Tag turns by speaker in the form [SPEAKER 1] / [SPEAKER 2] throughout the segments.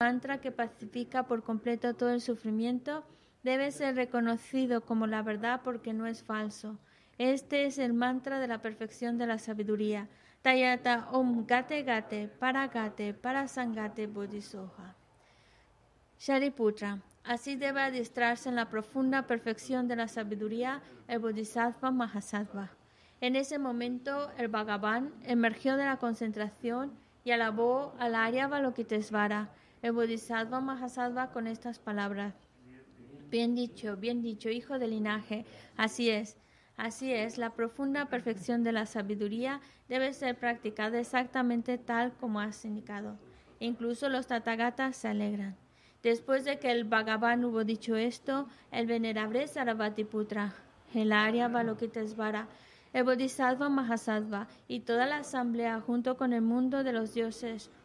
[SPEAKER 1] mantra que pacifica por completo todo el sufrimiento debe ser reconocido como la verdad porque no es falso. Este es el mantra de la perfección de la sabiduría. Tayata Om Gate Gate Para Gate Para Sangate Bodhisoha. Shariputra. Así debe adiestrarse en la profunda perfección de la sabiduría el Bodhisattva Mahasattva. En ese momento, el Bhagavan emergió de la concentración y alabó al Arya Balokitesvara, el Bodhisattva Mahasattva, con estas palabras. Bien dicho, bien dicho, hijo del linaje, así es. Así es, la profunda perfección de la sabiduría debe ser practicada exactamente tal como has indicado. Incluso los Tathagatas se alegran. Después de que el Bhagavan hubo dicho esto, el venerable Sarabhatiputra, el Arya Balokitesvara, el Bodhisattva Mahasattva y toda la asamblea junto con el mundo de los dioses,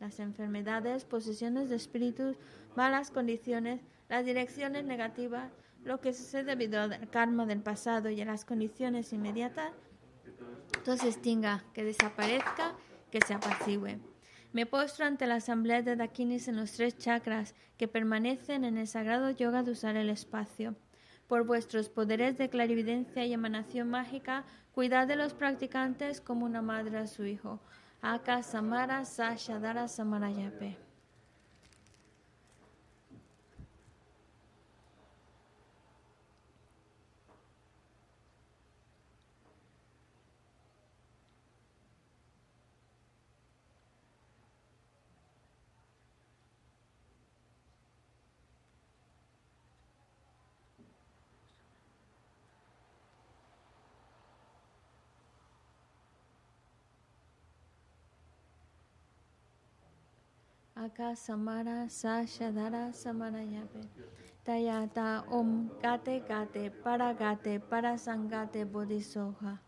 [SPEAKER 1] Las enfermedades, posesiones de espíritus, malas condiciones, las direcciones negativas, lo que sucede debido al karma del pasado y a las condiciones inmediatas, todo se extinga, que desaparezca, que se apacigüe. Me postro ante la asamblea de Dakinis en los tres chakras que permanecen en el sagrado yoga de usar el espacio. Por vuestros poderes de clarividencia y emanación mágica, cuidad de los practicantes como una madre a su hijo. Aka Samara Sashadara Samarayape. Aka Samara Sashadara Samarayape. Tayata Om Gate Gate Para Gate Para Sangate Bodhisoha.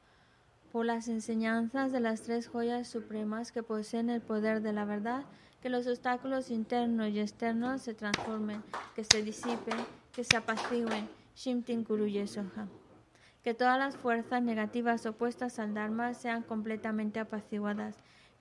[SPEAKER 1] Por las enseñanzas de las tres joyas supremas que poseen el poder de la verdad, que los obstáculos internos y externos se transformen, que se disipen, que se apacigüen. Shimtin Kuruye Soha. Que todas las fuerzas negativas opuestas al Dharma sean completamente apaciguadas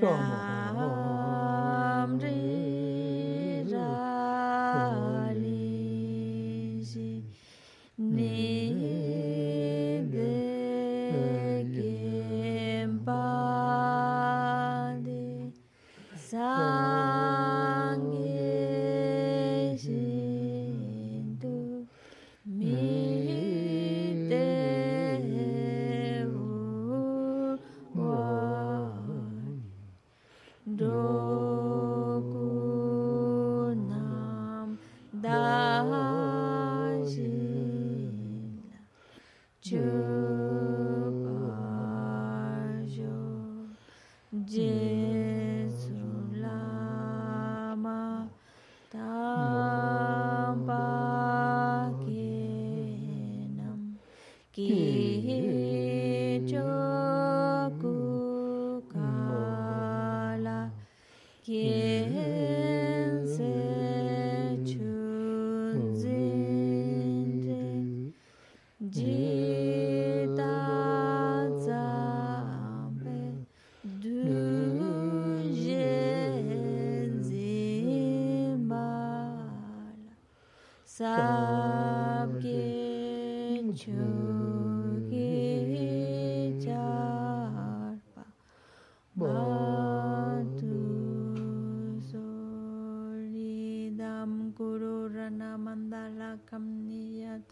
[SPEAKER 1] 这么多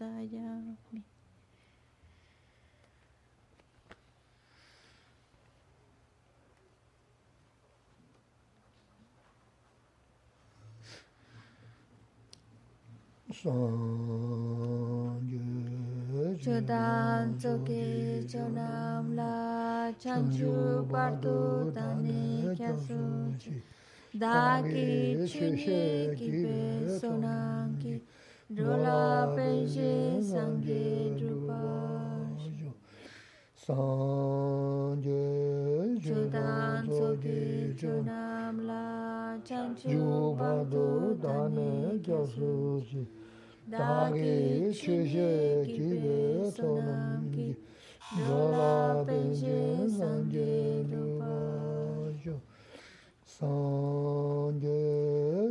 [SPEAKER 1] Dayami. Chodan tsoki chonam la chanchu partu dani kyasu chi Daki chuni kibe sonang ki Dola penche sangye drupash Sangye chodan soki chodam la chanchu bhadu dane gyasuji Dagi chuje kive sonam ki Dola penche sangye drupash Sangye yō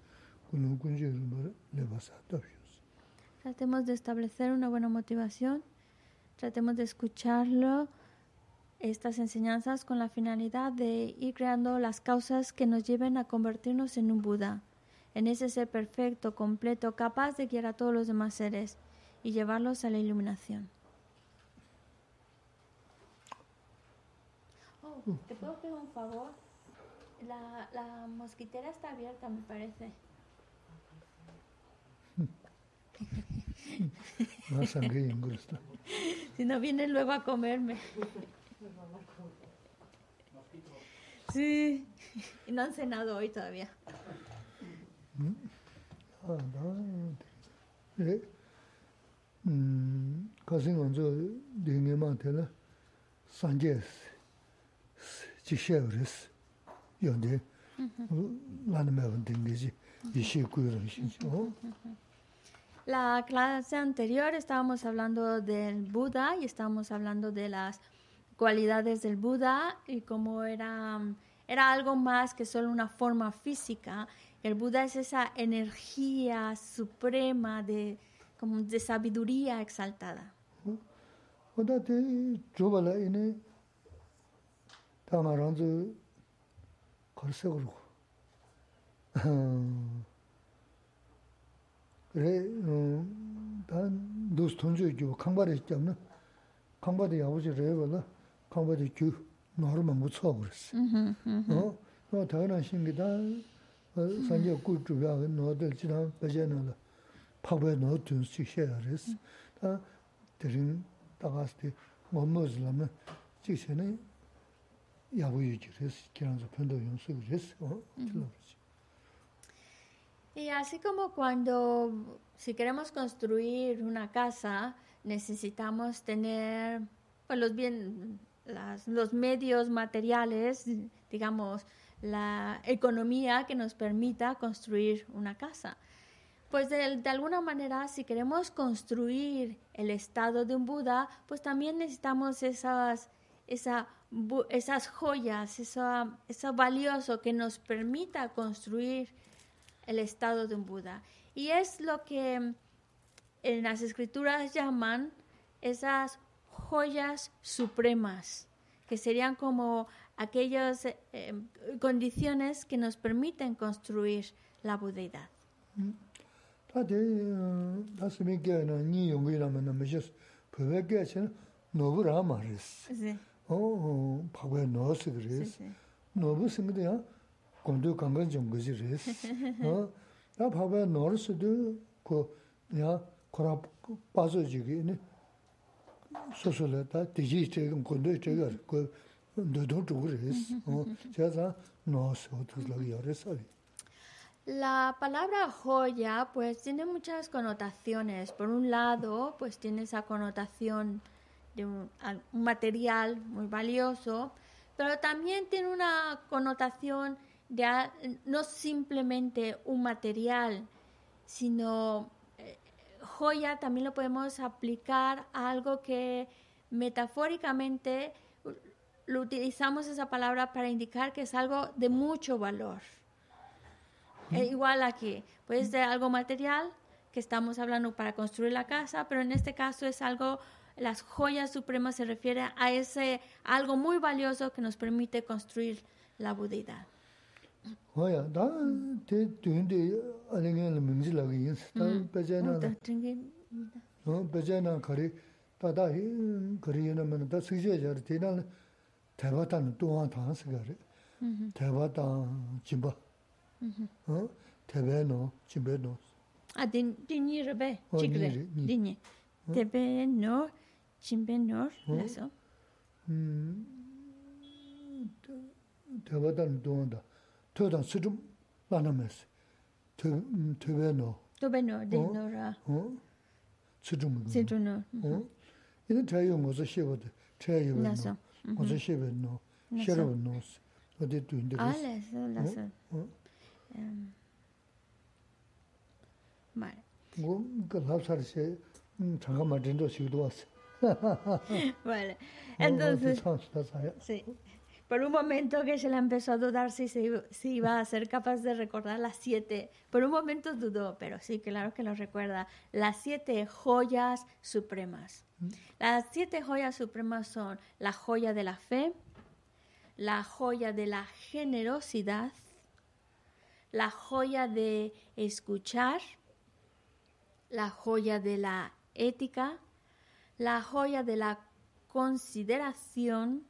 [SPEAKER 1] Tratemos de establecer una buena motivación, tratemos de escucharlo, estas enseñanzas con la finalidad de ir creando las causas que nos lleven a convertirnos en un Buda, en ese ser perfecto, completo, capaz de guiar a todos los demás seres y llevarlos a la iluminación. ¿Te puedo pedir un favor? La, la mosquitera está abierta, me parece.
[SPEAKER 2] No sangre
[SPEAKER 1] Si no viene luego a comerme. Sí, y no han cenado hoy todavía.
[SPEAKER 2] Ah, no. Eh. Mm, casi no de mi mantela. Sanjes.
[SPEAKER 1] La clase anterior estábamos hablando del Buda y estábamos hablando de las cualidades del Buda y cómo era, era algo más que solo una forma física. El Buda es esa energía suprema de, como de sabiduría exaltada.
[SPEAKER 2] 그래 단 도스 톤주 주 강바리 있잖아. 강바디 아버지 레벨라 강바디 주 너무 못 쳐버렸어. 어? 그거 당연한 신기다. 산제 꾸주야 너들 지난 배제는 파고에 넣어둔 시셔야레스 다 드린 다가스티 몸무즈라면 직선에 야부유지레스 기란서 편도 연습을 했어. 어? 들어보지.
[SPEAKER 1] Y así como cuando, si queremos construir una casa, necesitamos tener pues, los, bien, los medios materiales, digamos, la economía que nos permita construir una casa. Pues de, alguna manera, si queremos construir el estado de un Buda, pues también necesitamos esas, esa esas joyas, eso, eso valioso que nos permita construir el estado de un Buda. Y es lo que en las escrituras llaman esas joyas supremas, que serían como aquellas eh, condiciones que nos permiten construir la budeidad.
[SPEAKER 2] Sí. 어 파고에 넣었어 그래서 너무 생각이야 건도 강간 좀 거지 그래서 어나 파고에 넣었어도 그야 코라 빠져지기네 소소래 다 디지 지금 건도 저거 그 너도 죽으래스 어 제가 노스 어떻게 열었어
[SPEAKER 1] La palabra joya pues tiene muchas connotaciones. Por un lado, pues tiene esa connotación de un, al- un material muy valioso, pero también tiene una connotación de a- no simplemente un material, sino eh, joya también lo podemos aplicar a algo que metafóricamente lo utilizamos esa palabra para indicar que es algo de mucho valor. Eh, igual aquí, puede ser algo material que estamos hablando para construir la casa, pero en este caso es algo, las joyas supremas se refiere a ese algo muy valioso que nos permite construir la budidad.
[SPEAKER 2] 뭐야 나 뒤인데 아니면 민지라고 인스 다 배제나 어 배제나 거리 다다 거리는 다 수제저 되나 대바단 또한 다스 거리 대바단 집어 어 대배노 집배노
[SPEAKER 1] Ah, din, dinyi rebe,
[SPEAKER 2] Oh,
[SPEAKER 1] chigre,
[SPEAKER 2] ni- ni.
[SPEAKER 1] dinyi. Tebe no, chimbe no, laso.
[SPEAKER 2] 음 대바단 또한다 토단 수좀 나나면서 대 대배노
[SPEAKER 1] Tobe no, de
[SPEAKER 2] Oh.
[SPEAKER 1] no ra,
[SPEAKER 2] 어 수좀
[SPEAKER 1] sidru no.
[SPEAKER 2] 어? 이는 자유 뭐서 쉐버드. 자유
[SPEAKER 1] 나서.
[SPEAKER 2] 뭐서 쉐버노.
[SPEAKER 1] 나서.
[SPEAKER 2] 쉐버노. 어디 또 인데.
[SPEAKER 1] Ah, laso, laso.
[SPEAKER 2] 어?
[SPEAKER 1] Em, Vale.
[SPEAKER 2] 뭐그 랍사르세 음 잠깐만 된도 시도 왔어.
[SPEAKER 1] Vale.
[SPEAKER 2] 어,
[SPEAKER 1] Entonces,
[SPEAKER 2] 상스다 사야.
[SPEAKER 1] sí. Por un momento que se la empezó a dudar si, se si iba a ser capaz de recordar las siete. Por un momento dudó, pero sí, claro que lo recuerda. Las siete joyas supremas. Las siete joyas supremas son la joya de la fe, la joya de la generosidad, la joya de escuchar, la joya de la ética, la joya de la consideración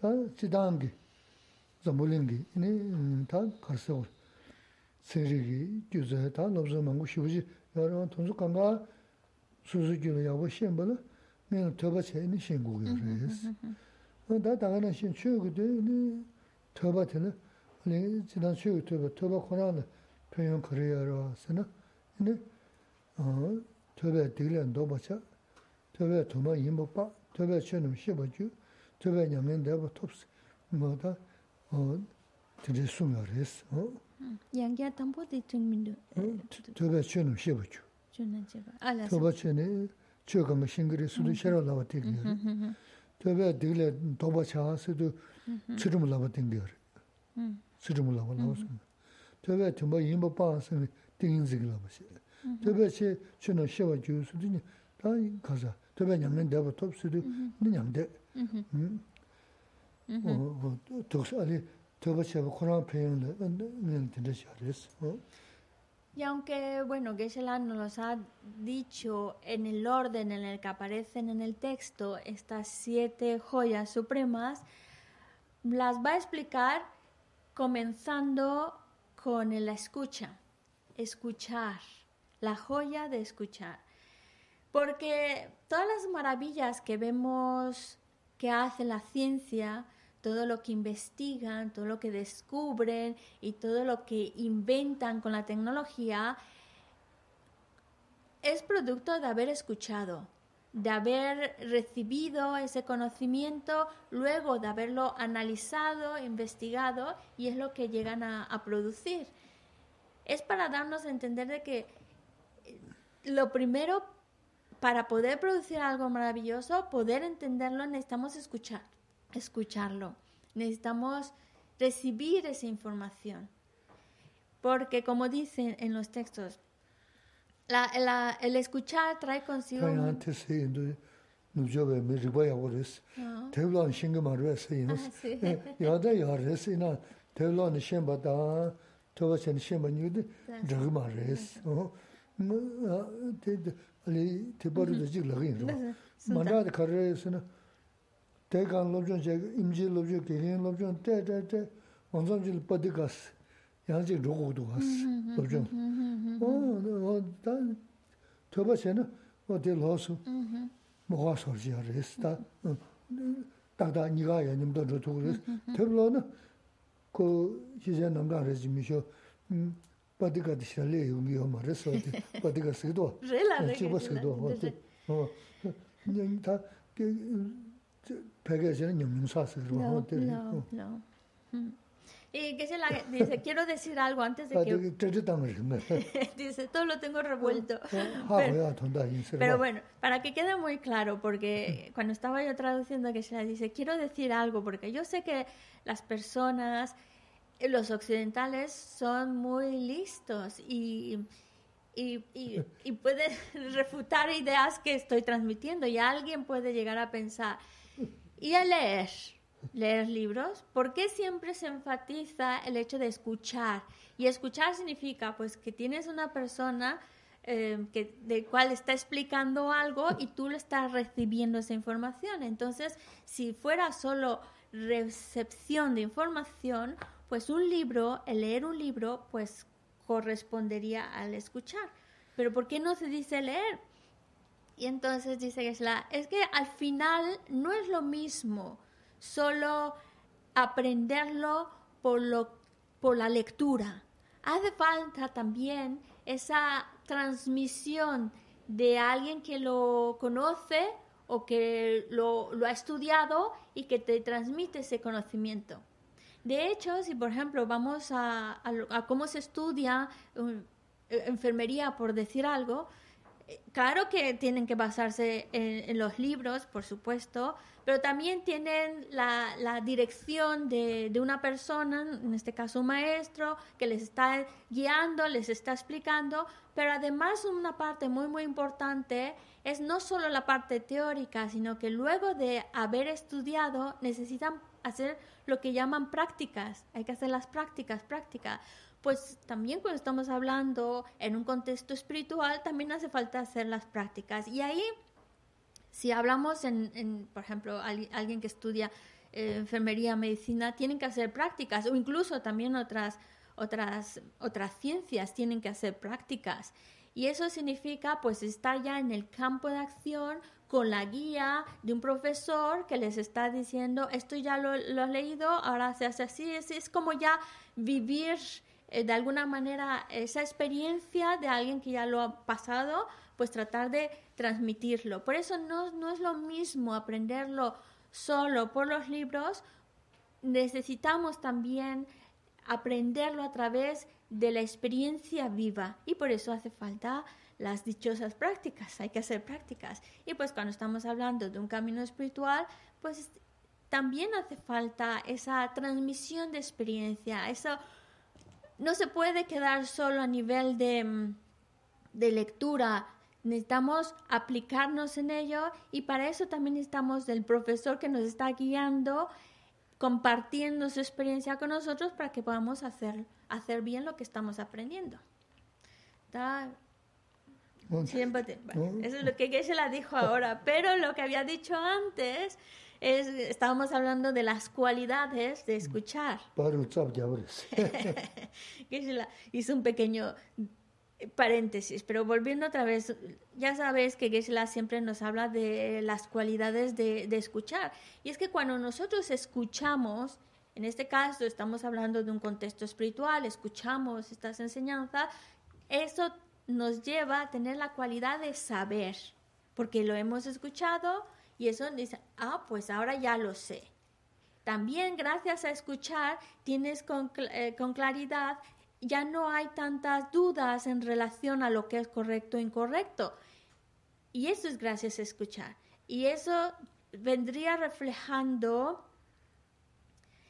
[SPEAKER 2] 는, 딱 먼저 누든지 쪽으로 했어. 거래에서는, 다 지단 게, zambolin 게, 이네, 다 가서, 세리기, 규제, 다 넣어서 망고 쉬우지, 여러 돈수 간가, 수수기로 야고 시험벌, 내가 더바체는 신고를 했어. 어, 다 당하는 신 추억도, 네, 더바테는, 아니 지난 수요 토바 토바 코나는 표현 그래야라서는 네 어, 토바 되려 도바차. 토바 도마 임보바. 토바 쳐는 시버주. tibay nyamen deba topsi, mada tiri sunga resi.
[SPEAKER 1] Hmm, Yangya tambo
[SPEAKER 2] di tungmindu? Hmm, tibay chenum shibachu. Chenan
[SPEAKER 1] shiba, ala ah,
[SPEAKER 2] shiba. Tibay cheni, chogama shingiri sudu hmm, shira lava tingiyari. Tibay digla toba chaha sudu tsirum lava tingiyari. Tsirum lava lava sunga. Tibay timba yinba paa sunga tingin zigi lava shi. Tibay che chenum shibachu sudu ni, taa kaza. Tibay nyamen deba topsi du, ni nyamde.
[SPEAKER 1] Y aunque, bueno, Geshe-la nos ha dicho en el orden en el que aparecen en el texto estas siete joyas supremas, las va a explicar comenzando con la escucha, escuchar, la joya de escuchar. Porque todas las maravillas que vemos que hace la ciencia, todo lo que investigan, todo lo que descubren y todo lo que inventan con la tecnología, es producto de haber escuchado, de haber recibido ese conocimiento, luego de haberlo analizado, investigado, y es lo que llegan a, producir. Es para darnos a entender de que eh, lo primero, para poder producir algo maravilloso, poder entenderlo, necesitamos escuchar, escucharlo. Necesitamos recibir esa información. Porque como dicen en los textos, la- la- el escuchar trae consigo...
[SPEAKER 2] 한테 세인도 nubjobe me riba ya gores. Tevlo an shinga marwe se yin. Ya da ya res ina tevlo an shenba da toba chen shenba ni de drag ma res. Oh. Te ali te baru de jig lagin ro. Manda de kare se na te kan lobjon je imji lobjo ke yin lobjon te te te onzon jil padikas. Ya ji rogo do has lobjon. Oh, da toba chen o de losu. 뭐가 소리야 그랬다. 다다 니가 야님도 저도 그랬. 별로는 그 이제 남자 레지미쇼 음 바디가 디샬레 용이요 말했어. 바디가 쓰도.
[SPEAKER 1] relare
[SPEAKER 2] 집어 쓰도. 어. 니다 그 배가지는 영영사서 그러고 호텔.
[SPEAKER 1] no, no. Mm. Y que se la dice, quiero decir algo antes de que
[SPEAKER 2] 바디 저저 당을 했네.
[SPEAKER 1] dice, todo lo tengo revuelto.
[SPEAKER 2] 하고야 돈다 인생.
[SPEAKER 1] Pero bueno, para que quede muy claro, porque cuando estaba yo traduciendo que se la dice, quiero decir algo, porque yo sé que las personas, eh, los occidentales, son muy listos y, y, pueden refutar ideas que estoy transmitiendo y alguien puede llegar a pensar, y a leer, leer libros, ¿por qué siempre se enfatiza el hecho de escuchar? Y escuchar significa pues que tienes una persona eh, que, de cual está explicando algo y tú le estás recibiendo esa información. Entonces, si fuera solo recepción de información, pues un libro, el leer un libro, pues correspondería al escuchar. Pero ¿por qué no se dice leer? Y entonces dice Gesla, es que al final no es lo mismo solo aprenderlo por, lo, por la lectura. Hace falta también esa transmisión de alguien que lo conoce o que lo, lo ha estudiado y que te transmite ese conocimiento. De hecho, si por ejemplo vamos a, cómo se estudia um, eh, enfermería, por decir algo, eh, claro que tienen que basarse en, en los libros, por supuesto, pero también tienen la, la dirección de, de una persona, en este caso un maestro, que les está guiando, les está explicando, pero además una parte muy, muy importante es no solo la parte teórica, sino que luego de haber estudiado necesitan hacer lo que llaman prácticas, hay que hacer las prácticas, prácticas. Pues también cuando estamos hablando en un contexto espiritual, también hace falta hacer las prácticas. Y ahí, si hablamos en, en, por ejemplo, al- alguien que estudia eh, enfermería, medicina, tienen que hacer prácticas, o incluso también otras, otras, otras ciencias tienen que hacer prácticas. Y eso significa pues estar ya en el campo de acción con la guía de un profesor que les está diciendo, esto ya lo, lo has leído, ahora se hace así, es, es como ya vivir eh, de alguna manera esa experiencia de alguien que ya lo ha pasado, pues tratar de transmitirlo. Por eso no, no es lo mismo aprenderlo solo por los libros, necesitamos también aprenderlo a través de la experiencia viva y por eso hace falta las dichosas prácticas, hay que hacer prácticas. Y pues cuando estamos hablando de un camino espiritual, pues también hace falta esa transmisión de experiencia, eso no se puede quedar solo a nivel de, mm, de lectura, necesitamos aplicarnos en ello y para eso también necesitamos del profesor que nos está guiando, compartiendo su experiencia con nosotros para que podamos hacer, hacer bien lo que estamos aprendiendo.
[SPEAKER 2] Tiempo,
[SPEAKER 1] eso es lo que Geshe-la dijo ahora, pero lo que había dicho antes es, estábamos hablando de las cualidades de escuchar. Geshe-la hizo un pequeño paréntesis, pero volviendo otra vez, ya sabes que Geshe-la siempre nos habla de las cualidades de, de escuchar. Y es que cuando nosotros escuchamos, en este caso estamos hablando de un contexto espiritual, escuchamos estas enseñanzas, eso nos lleva a tener la cualidad de saber, porque lo hemos escuchado y eso dice, ah, pues ahora ya lo sé. También gracias a escuchar tienes con, eh, con claridad, ya no hay tantas dudas en relación a lo que es correcto o incorrecto. Y eso es gracias a escuchar. Y eso vendría reflejando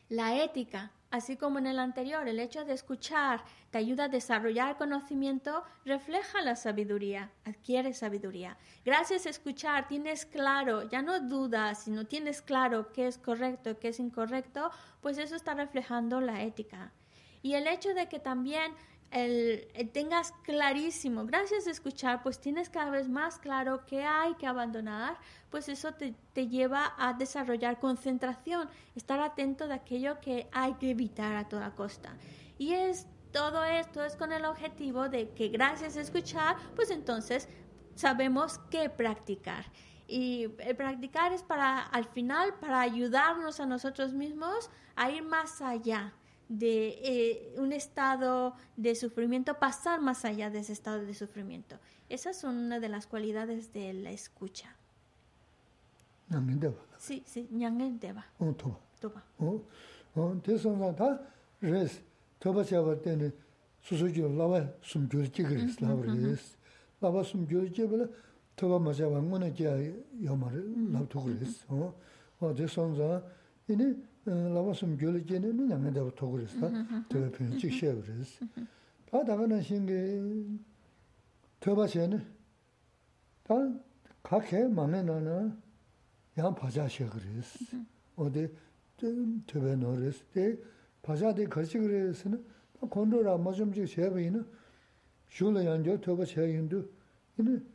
[SPEAKER 1] la ética, Así como en el anterior, el hecho de escuchar te ayuda a desarrollar conocimiento, refleja la sabiduría, adquiere sabiduría. Gracias a escuchar tienes claro, ya no dudas, sino tienes claro qué es correcto, qué es incorrecto, pues eso está reflejando la ética. Y el hecho de que también el, tengas clarísimo, gracias a escuchar, pues tienes cada vez más claro qué hay que abandonar, pues eso te, te, lleva a desarrollar concentración, estar atento de aquello que hay que evitar a toda costa. Y es todo esto es con el objetivo de que gracias a escuchar, pues entonces sabemos qué practicar. Y el practicar es para, al final, para ayudarnos a nosotros mismos a ir más allá de eh, un estado de sufrimiento, pasar más allá de ese estado de sufrimiento. Esas son una de las cualidades de la escucha. Sí, sí, ñangen deba.
[SPEAKER 2] Toba.
[SPEAKER 1] Toba.
[SPEAKER 2] Res toba cha ba tene su su ju la ba sum 라바숨 결제는 그냥 내가 토그리스다 되게 편지 쉐브리스 바다가는 신게 더바시에는 다 각해 맘에 나는 야 바자셔 그리스 어.디 좀 되게 노리스 때 바자데 거시 그리스는 콘도라 뭐좀지 쉐브이는 줄을 연결 더바 쉐인도 이는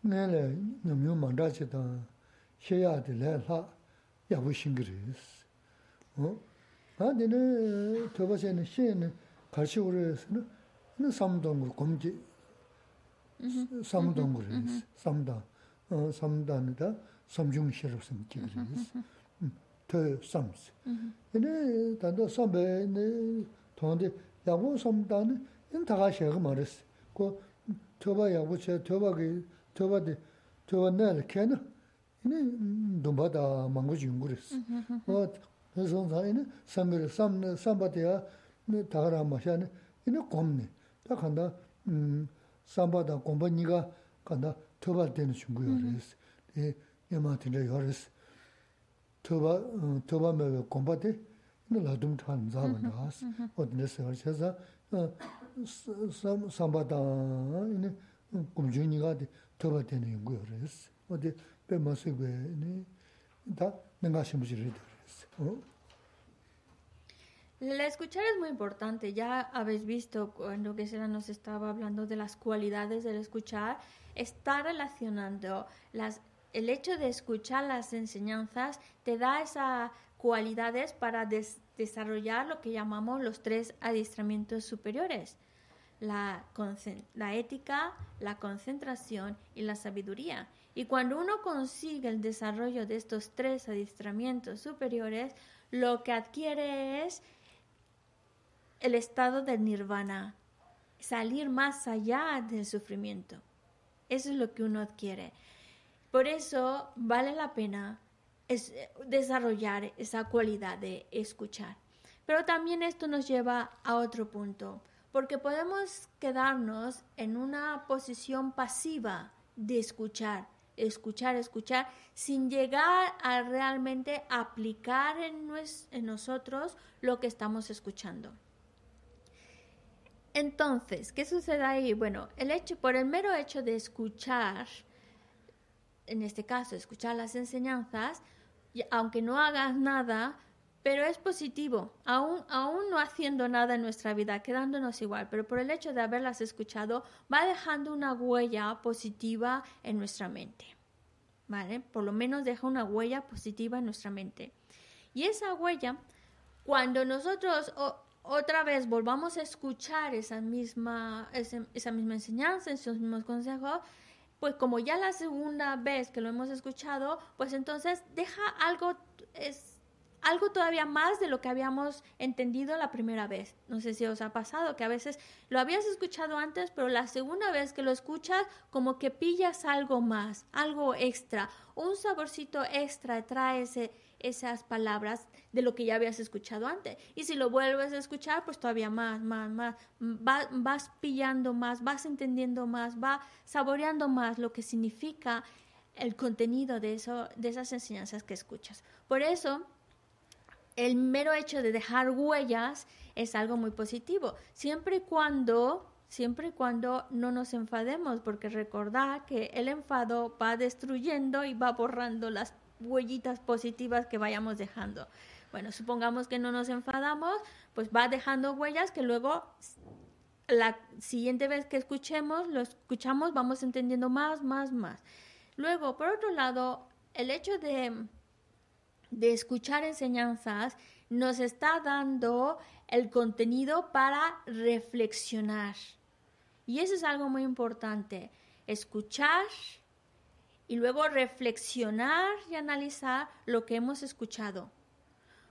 [SPEAKER 2] 내래 너무 만다치다. 쉐야들 레라 야부신 그리스 아, 내가 더버세는 시에는 같이 오래서는 는 삼동을 검지 삼동을 했어. 삼다. 어, 삼단이다. 삼중시로 섬기 그랬어. 더 삼스. 근데 단도 삼배네 돈데 야고 삼단은 인 다가 셔가 말했어. 그 더바 야고 저 더바게 더바데 더바 날 걔는 이네 돈바다 망고 준 그랬어. 어 그래서 자기는 삼일 삼네 삼바대야 다가라 마샤네 이는 곰네 다 간다 음 삼바다 곰바니가 간다 토발 되는 중국어 그래서 이 예마티네 요르스 토바 토바메 곰바데 너 라둠 탄 자만다스 어디서 그래서 삼 삼바다 이네 곰주니가 토발 되는 중국어 그래서 어디 배마스베 다 내가 심부지를
[SPEAKER 1] La escuchar es muy importante. Ya habéis visto cuando nos estaba hablando de las cualidades del escuchar, está relacionando el hecho de escuchar las enseñanzas te da esas cualidades para desarrollar lo que llamamos los tres adiestramientos superiores. La ética, la concentración y la sabiduría. Y cuando uno consigue el desarrollo de estos tres adiestramientos superiores, lo que adquiere es el estado del nirvana, salir más allá del sufrimiento. Eso es lo que uno adquiere. Por eso vale la pena desarrollar esa cualidad de escuchar. Pero también esto nos lleva a otro punto, porque podemos quedarnos en una posición pasiva de escuchar escuchar, escuchar, sin llegar a realmente aplicar en, en nosotros lo que estamos escuchando. Entonces, ¿qué sucede ahí? Bueno, el hecho, por el mero hecho de escuchar, en este caso, escuchar las enseñanzas, aunque no hagas nada, pero es positivo, aún, aún no haciendo nada en nuestra vida, quedándonos igual, pero por el hecho de haberlas escuchado, va dejando una huella positiva en nuestra mente. ¿Vale? Por lo menos deja una huella positiva en nuestra mente. Y esa huella, cuando nosotros otra vez volvamos a escuchar esa misma, esa, esa misma enseñanza, esos mismos consejos, pues como ya la segunda vez que lo hemos escuchado, pues entonces deja algo, es, algo todavía más de lo que habíamos entendido la primera vez. No sé si os ha pasado que a veces lo habías escuchado antes, pero la segunda vez que lo escuchas, como que pillas algo más, algo extra, un saborcito extra trae esas palabras de lo que ya habías escuchado antes. Y si lo vuelves a escuchar, pues todavía más, más, más, vas pillando más, vas entendiendo más, vas saboreando más lo que significa el contenido de, eso, de esas enseñanzas que escuchas. Por eso, el mero hecho de dejar huellas es algo muy positivo, siempre y cuando siempre y cuando no nos enfademos, porque recordad que el enfado va destruyendo y va borrando las huellitas positivas que vayamos dejando. Bueno, supongamos que no nos enfadamos, pues va dejando huellas que luego la siguiente vez que escuchemos, lo escuchamos, vamos entendiendo más, más, más. Luego, por otro lado, el hecho de, de escuchar enseñanzas nos está dando el contenido para reflexionar. Y eso es algo muy importante. Escuchar y luego reflexionar y analizar lo que hemos escuchado.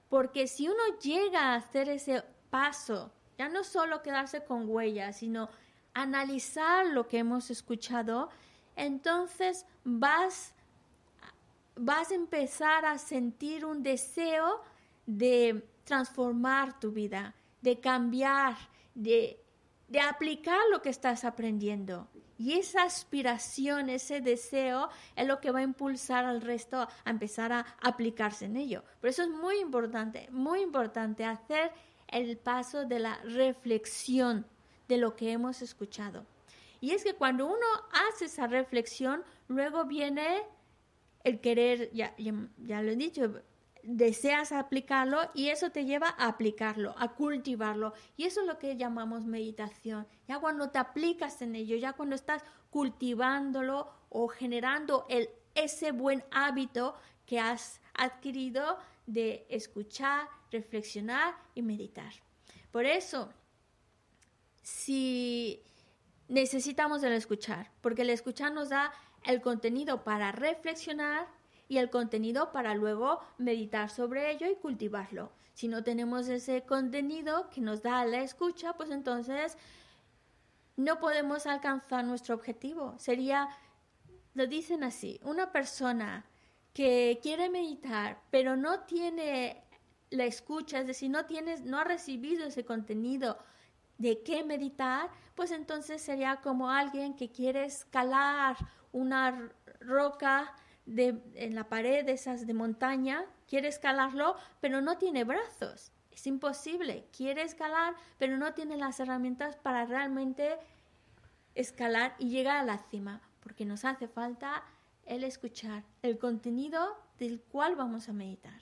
[SPEAKER 1] Porque si uno llega a hacer ese paso, ya no solo quedarse con huellas, sino analizar lo que hemos escuchado, entonces vas, vas a empezar a sentir un deseo de transformar tu vida, de cambiar, de, de aplicar lo que estás aprendiendo. Y esa aspiración, ese deseo es lo que va a impulsar al resto a empezar a aplicarse en ello. Por eso es muy importante, muy importante hacer el paso de la reflexión de lo que hemos escuchado. Y es que cuando uno hace esa reflexión, luego viene el querer, ya, ya, lo he dicho, deseas aplicarlo y eso te lleva a aplicarlo, a cultivarlo. Y eso es lo que llamamos meditación. Ya cuando te aplicas en ello, ya cuando estás cultivándolo o generando el, ese buen hábito que has adquirido de escuchar, reflexionar y meditar. Por eso, si necesitamos el escuchar, porque el escuchar nos da el contenido para reflexionar y el contenido para luego meditar sobre ello y cultivarlo. Si no tenemos ese contenido que nos da la escucha, pues entonces no podemos alcanzar nuestro objetivo. Sería, lo dicen así, una persona que quiere meditar, pero no tiene la escucha, es decir, no tienes, no ha recibido ese contenido de qué meditar, pues entonces sería como alguien que quiere escalar una roca de, en la pared de esas de montaña, quiere escalarlo, pero no tiene brazos. Es imposible. Quiere escalar, pero no tiene las herramientas para realmente escalar y llegar a la cima, porque nos hace falta el escuchar el contenido del cual vamos a meditar.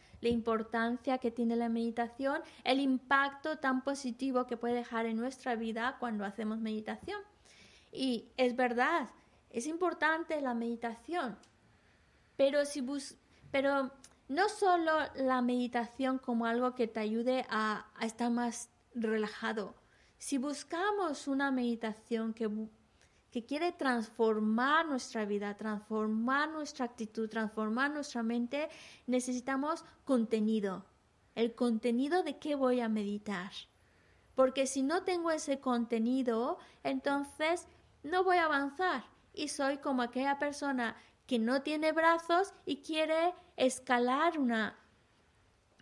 [SPEAKER 1] la importancia que tiene la meditación, el impacto tan positivo que puede dejar en nuestra vida cuando hacemos meditación. Y es verdad, es importante la meditación, pero, si pero no solo la meditación como algo que te ayude a, a estar más relajado. Si buscamos una meditación que que quiere transformar nuestra vida, transformar nuestra actitud, transformar nuestra mente, necesitamos contenido. El contenido de qué voy a meditar. Porque si no tengo ese contenido, entonces no voy a avanzar. Y soy como aquella persona que no tiene brazos y quiere escalar una,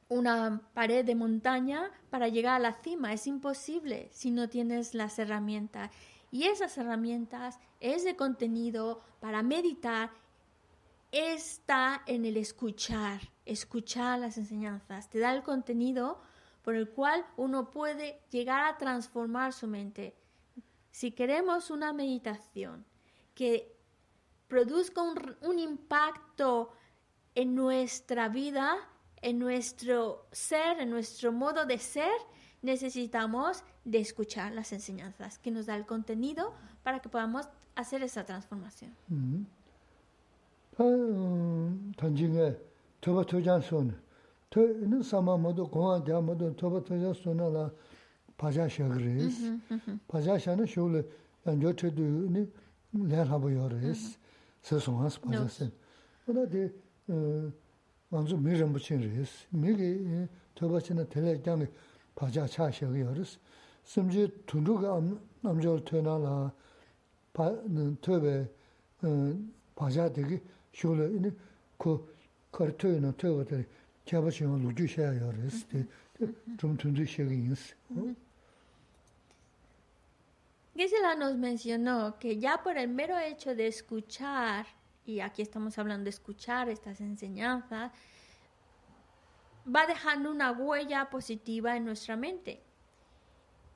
[SPEAKER 1] una pared de montaña para llegar a la cima. Es imposible si no tienes las herramientas. Y esas herramientas, ese contenido para meditar, está en el escuchar, escuchar las enseñanzas. Te da el contenido por el cual uno puede llegar a transformar su mente. Si queremos una meditación que produzca un, un impacto en nuestra vida, en nuestro ser, en nuestro modo de ser, necesitamos de escuchar las enseñanzas que nos da el contenido para que podamos hacer esa transformación.
[SPEAKER 2] 단징에 토바 토잔 손. 토는 사마 모두 고아 자 모두 토바 토잔 손나라 바자샤 그레스. 바자샤는 쇼를 연조트도니 레하보 요레스. 세송하스 바자세. 그다데 어 먼저 미름 붙인 레스 미게 더바치나 텔레 장에 바자 차셔가 여르스 심지 둔루가 남자 퇴나라 바는 퇴베 어 바자 되게 쇼를 이네 그 거트에는 퇴거들 잡으시면 루주셔야 여르스 좀 둔두 시기 인스
[SPEAKER 1] Gisela nos mencionó que ya por el mero hecho de escuchar y aquí estamos hablando de escuchar estas enseñanzas, va dejando una huella positiva en nuestra mente.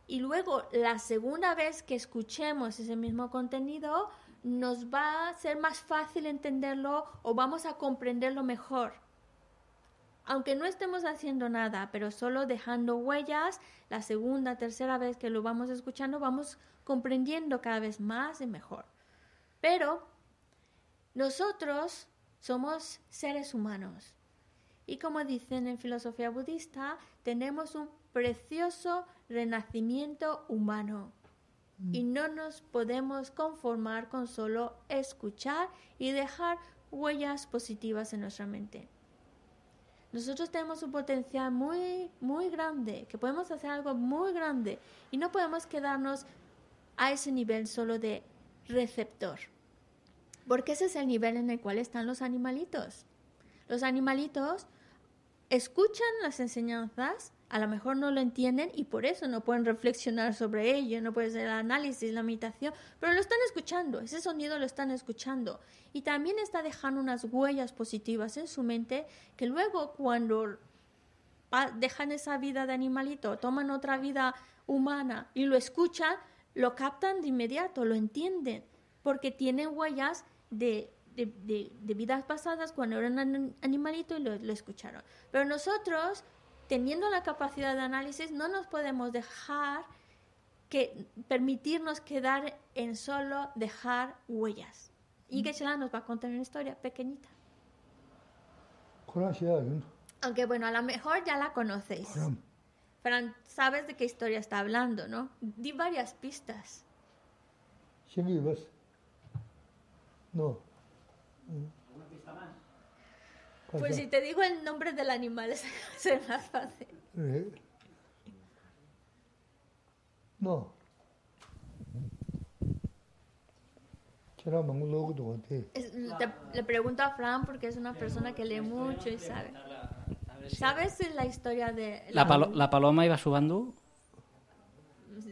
[SPEAKER 1] Y luego, la segunda vez que escuchemos ese mismo contenido, nos va a ser más fácil entenderlo o vamos a comprenderlo mejor. Aunque no estemos haciendo nada, pero solo dejando huellas, la segunda, tercera vez que lo vamos escuchando, vamos comprendiendo cada vez más y mejor. Pero nosotros somos seres humanos y como dicen en filosofía budista, tenemos un precioso renacimiento humano y no nos podemos conformar con solo escuchar y dejar huellas positivas en nuestra mente. Nosotros tenemos un potencial muy, muy grande, que podemos hacer algo muy grande y no podemos quedarnos a ese nivel solo de receptor. Porque ese es el nivel en el cual están los animalitos. Los animalitos escuchan las enseñanzas, a lo mejor no lo entienden y por eso no pueden reflexionar sobre ello, no puede ser el análisis, la meditación, pero lo están escuchando, ese sonido lo están escuchando. Y también está dejando unas huellas positivas en su mente que luego cuando dejan esa vida de animalito, toman otra vida humana y lo escuchan, lo captan de inmediato, lo entienden, porque tienen huellas de, vidas pasadas cuando eran animalitos y lo, escucharon. Pero nosotros, teniendo la capacidad de análisis, no nos podemos dejar que permitirnos quedar en solo dejar huellas. Y que mm. nos va a contar una historia pequeñita. Aunque bueno, a lo mejor ya la conocéis. Pero sabes de qué historia está hablando, ¿no? Di varias pistas.
[SPEAKER 2] No.
[SPEAKER 3] ¿Una pista más?
[SPEAKER 1] Pues si te digo el nombre del animal, es más fácil.
[SPEAKER 2] ¿Eh? No.
[SPEAKER 1] le pregunto a Fran porque es una persona que lee mucho y sabe. ¿Sabes la historia de...
[SPEAKER 3] La, la paloma iba subando?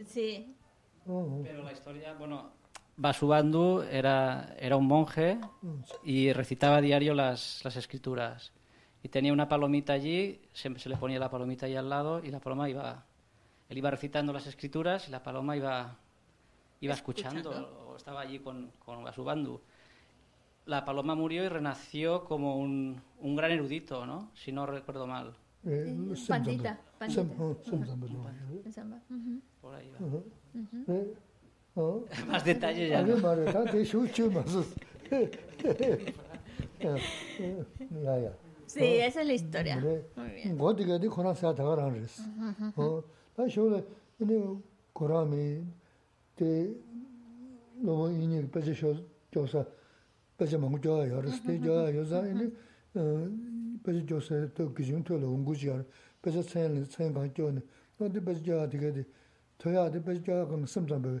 [SPEAKER 1] Sí.
[SPEAKER 3] Pero la historia, bueno, Basubandu era, era un monje y recitaba a diario las, las escrituras. Y tenía una palomita allí, siempre se le ponía la palomita ahí al lado y la paloma iba... Él iba recitando las escrituras y la paloma iba, iba escuchando, o estaba allí con, con Basubandu. La paloma murió y renació como un, un gran erudito, ¿no? Si no recuerdo mal.
[SPEAKER 1] Eh, pandita, pandita.
[SPEAKER 3] Por ahí va. Más detalles ya. Hay más detalles, chucho más. Ya, ya.
[SPEAKER 1] Sí, esa es la historia. Muy bien.
[SPEAKER 2] Godi godi Koran sa da ran res. O, ta şöyle ne Koran mi te no mo ini pese şo josa pese mo jo ya res te jo ya za ini pese josa to gücün to lo ungu ji pese sen sen ga jo ne. No de pese jo de gedi. Toya de pese jo ga mısım da böyle.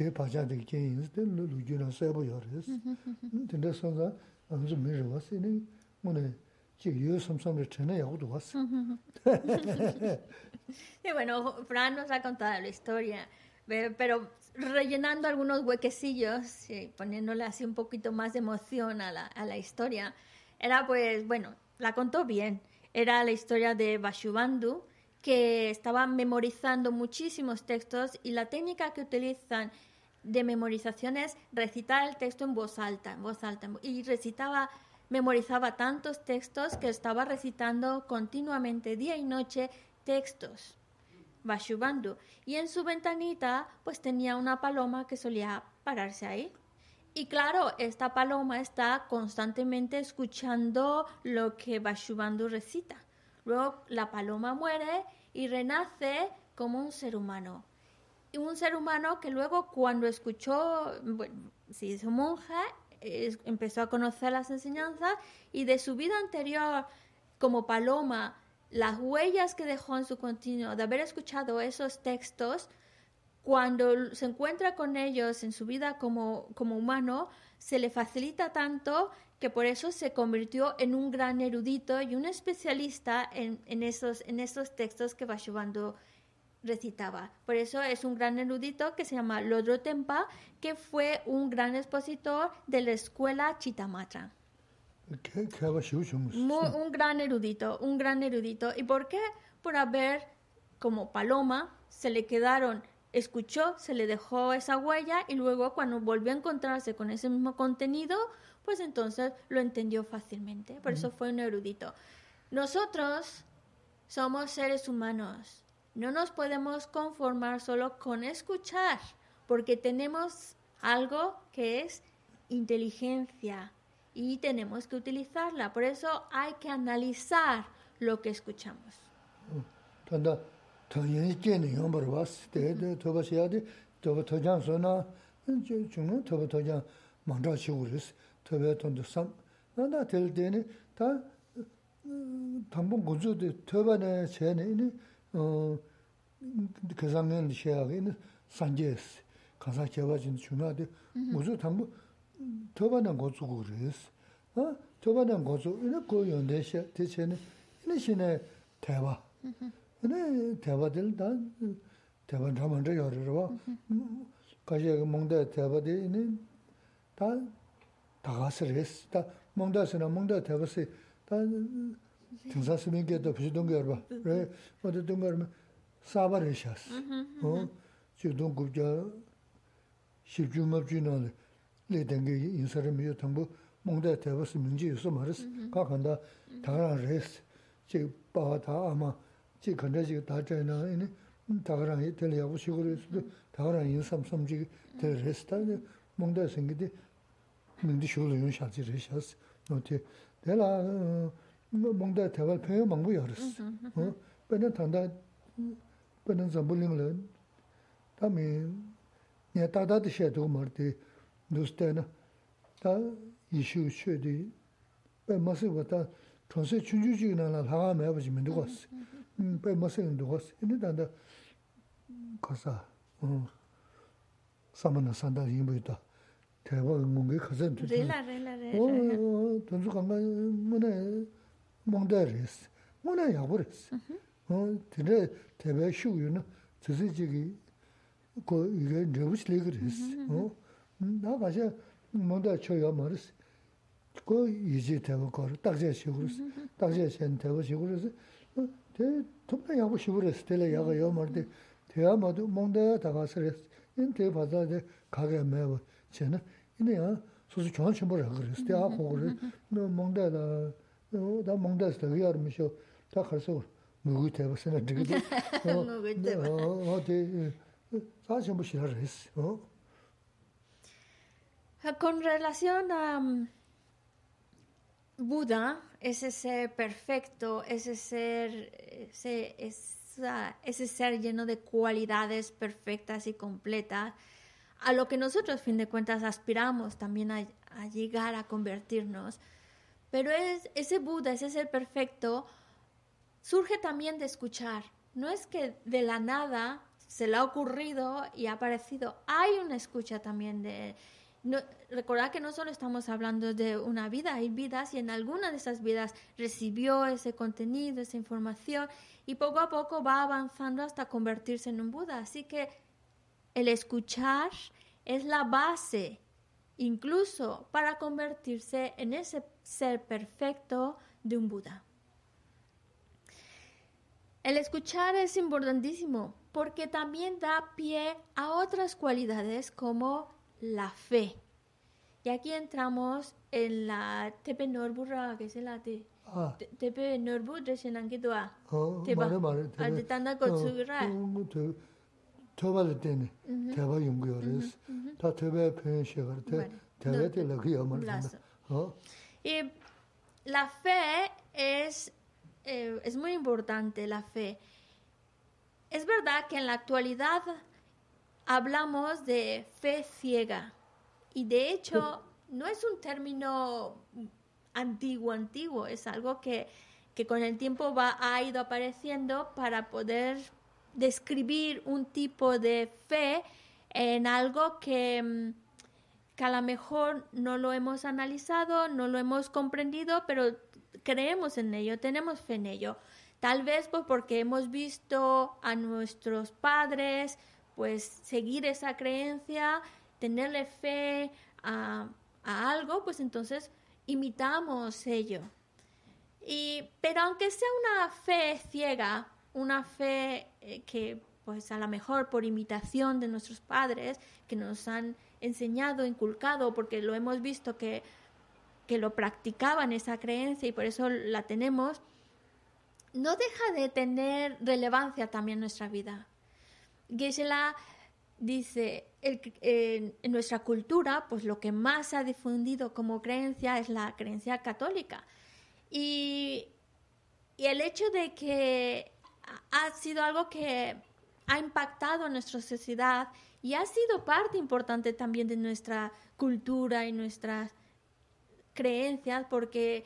[SPEAKER 2] 인스 된 루주나 세보여스 근데 선자 아주 미르 왔으니 뭐네 지 유섬섬을 전에 야고도 왔어
[SPEAKER 1] y bueno Fran nos ha contado la historia pero rellenando algunos huequecillos y poniéndole así un poquito más de emoción a la, a la historia era pues bueno la contó bien era la historia de Bashubandu que estaba memorizando muchísimos textos y la técnica que utilizan de memorización es recitar el texto en voz alta, voz alta, y recitaba memorizaba tantos textos que estaba recitando continuamente día y noche textos. Vashubandhu. Y en su ventanita pues tenía una paloma que solía pararse ahí. Y claro, esta paloma está constantemente escuchando lo que Vashubandhu recita. Luego la paloma muere y renace como un ser humano. Y un ser humano que luego cuando escuchó, bueno, se hizo monja, empezó a conocer las enseñanzas y de su vida anterior como paloma, las huellas que dejó en su continuo de haber escuchado esos textos, cuando se encuentra con ellos en su vida como, como humano, se le facilita tanto que por eso se convirtió en un gran erudito y un especialista en, en esos, en esos textos que Vasubandhu recitaba. Por eso es un gran erudito que se llama Lodro Tempa, que fue un gran expositor de la escuela Chitamatra. un gran erudito, un gran erudito. ¿Y por qué? Por haber, como paloma, se le quedaron escuchó, se le dejó esa huella y luego cuando volvió a encontrarse con ese mismo contenido, pues entonces lo entendió fácilmente. Por eso fue un erudito. Nosotros somos seres humanos. No nos podemos conformar solo con escuchar, porque tenemos algo que es inteligencia y tenemos que utilizarla. Por eso hay que analizar lo que escuchamos.
[SPEAKER 2] 당연히 깨는 연벌 왔을 때 더버셔야 돼. 더버 더장 소나 이제 중은 더버 더장 망다 시우르스. 더버 돈도 삼. 나다 될 때는 다 당분 고조도 더번에 제는 어 계산은 시야에 산제스 가사 개발진 중요하대. 고조 당부 더번에 고조고 그랬어. 어? 더번에 고조 이거 고연대시 대체는 이는 신의 대화. 바들 다 대반 잡은데 열어봐. 가지 몽다 대바들이 다 다가스레스 다 몽다스나 몽다 대바스 다 등사스민게도 비슷한 거 봐. 그래. 어디 좀 말면 사바레샤스. 어? 지금 국자 십주업주는 레댕게 인사람이 통보 몽다 대바스 민지 있어 말았어. 가간다 다가라 레스. 지 바다 아마 chi kanda chi 다 chayna ini tagarangi tali yabu shiguru isudu tagarangi yin samsam chi tali resi tali mungda singi di mingdi shigulu yun shachi resi shasi noti tala mungda tabal pyo mangu yarisi bena tanda bena zambu lingla tami nya tata di shayadu mardi dus tayna ta yishu shu di bena masi wata chonse chunju chigi nana laga maya bachi mendo kwasi, pai masi mendo kwasi. Ini tanda kasa samana sanda yinbo yita, taiba ngungi kasa ntu.
[SPEAKER 1] Rila, rila, rila.
[SPEAKER 2] Tunzu kanga muna mongda resi, muna yabu resi. Tine taiba shiu yu na, tsisi chigi ko ige nrebu chilegi resi. Da kasha mongda choya ma resi. rīs. Nā kāshā mōngdā chō yā mā rīs, kō yīchī tēwā kōr, tākchā shīgū rīs, tākchā shēn tēwā shīgū rīs. 대 톱나 야고 시부레스 텔레 야가 요마데 대야마도 몽데 다가스레스 인테 바자데 가게 매워 쟤는 이네야 소수 좋은 첨부를 그랬어 대 하고 너 몽데다 나 몽데스 더 여름이셔 다 가서 누구 대버스나 되게 어 어디 사실 뭐 싫어했어 어
[SPEAKER 1] Con relación a Buda, ese ser perfecto, ese ser, ese, ese ser lleno de cualidades perfectas y completas, a lo que nosotros, a fin de cuentas, aspiramos también a, llegar a convertirnos. Pero es, ese Buda, ese ser perfecto, surge también de escuchar. No es que de la nada se le ha ocurrido y ha aparecido. Hay una escucha también de no, recordad que no solo estamos hablando de una vida, hay vidas y en alguna de esas vidas recibió ese contenido, esa información y poco a poco va avanzando hasta convertirse en un Buda. Así que el escuchar es la base incluso para convertirse en ese ser perfecto de un Buda. El escuchar es importantísimo porque también da pie a otras cualidades como la fe. Y aquí entramos en la Tepe Norbura, que es la de
[SPEAKER 2] 아,
[SPEAKER 1] Tepe Norbu de Shenangidoa.
[SPEAKER 2] 어,
[SPEAKER 1] 대박.
[SPEAKER 2] 말해 말해.
[SPEAKER 1] 아, 네, 딴다 거 주라.
[SPEAKER 2] 저 저발 때네. 대박 연구요레스. 다 대배 표현시가 돼.
[SPEAKER 1] Vale.
[SPEAKER 2] 대배
[SPEAKER 1] No,
[SPEAKER 2] 때그 여말
[SPEAKER 1] Blazo.
[SPEAKER 2] 어?
[SPEAKER 1] Y la fe es, eh, es muy importante, la fe. Es verdad que en la actualidad hablamos de fe ciega. Y de hecho, no es un término antiguo, antiguo, es algo que, que con el tiempo va, ha ido apareciendo para poder describir un tipo de fe en algo que, mm, que a lo mejor no lo hemos analizado, no lo hemos comprendido, pero creemos en ello, tenemos fe en ello. Tal vez pues porque hemos visto a nuestros padres pues seguir esa creencia, tenerle fe a, a algo, pues entonces imitamos ello. Y, pero aunque sea una fe ciega, una fe eh, que pues a lo mejor por imitación de nuestros padres que nos han enseñado, inculcado, porque lo hemos visto que, que lo practicaban esa creencia y por eso la tenemos, no deja de tener relevancia también en nuestra vida. Geshe-la dice, en, nuestra cultura, pues lo que más se ha difundido como creencia es la creencia católica. Y, y el hecho de que ha sido algo que ha impactado nuestra sociedad y ha sido parte importante también de nuestra cultura y nuestras creencias, porque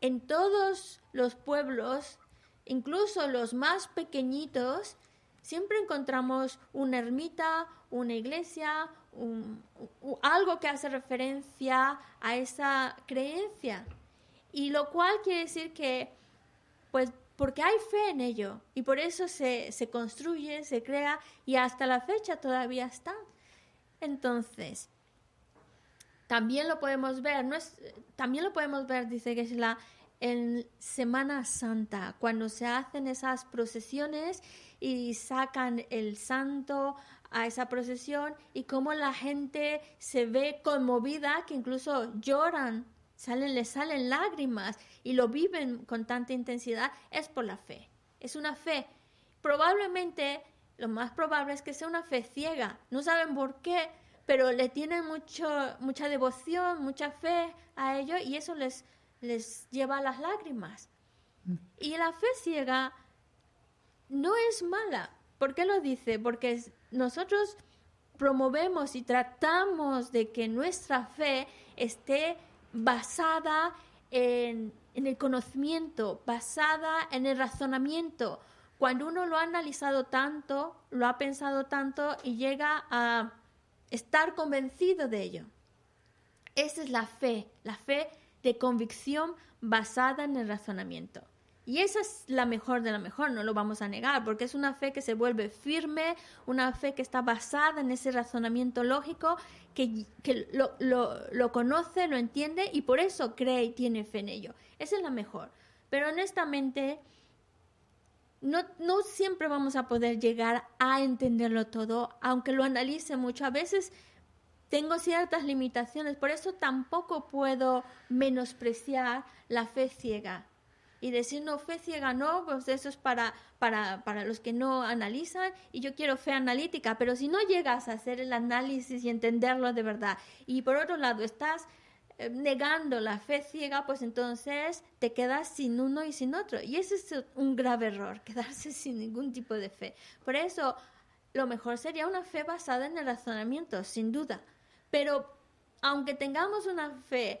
[SPEAKER 1] en todos los pueblos, incluso los más pequeñitos, siempre encontramos una ermita, una iglesia, algo que hace referencia a esa creencia. Y lo cual quiere decir que, pues, porque hay fe en ello y por eso se, se construye, se crea y hasta la fecha todavía está. Entonces, también lo podemos ver, no es, también lo podemos ver, dice Geshe-la, en Semana Santa, cuando se hacen esas procesiones y sacan el santo a esa procesión y cómo la gente se ve conmovida, que incluso lloran, salen, les salen lágrimas y lo viven con tanta intensidad, es por la fe. Es una fe. Probablemente, lo más probable es que sea una fe ciega. No saben por qué, pero le tienen mucho, mucha devoción, mucha fe a ello y eso les, les lleva a las lágrimas. Y la fe ciega no es mala. ¿Por qué lo dice? Porque nosotros promovemos y tratamos de que nuestra fe esté basada en, en el conocimiento, basada en el razonamiento. Cuando uno lo ha analizado tanto, lo ha pensado tanto y llega a estar convencido de ello. Esa es la fe, la fe de convicción basada en el razonamiento. Y esa es la mejor de la mejor, no lo vamos a negar, porque es una fe que se vuelve firme, una fe que está basada en ese razonamiento lógico, que, que lo, lo- lo conoce, lo entiende y por eso cree y tiene fe en ello. Esa es la mejor. Pero honestamente, no, no siempre vamos a poder llegar a entenderlo todo, aunque lo analice mucho. A veces tengo ciertas limitaciones, por eso tampoco puedo menospreciar la fe ciega. Y decir, no, fe ciega no, pues eso es para, para, para los que no analizan y yo quiero fe analítica, pero si no llegas a hacer el análisis y entenderlo de verdad, y por otro lado estás eh, negando la fe ciega, pues entonces te quedas sin uno y sin otro. Y ese es un grave error, quedarse sin ningún tipo de fe. Por eso, lo mejor sería una fe basada en el razonamiento, sin duda. Pero aunque tengamos una fe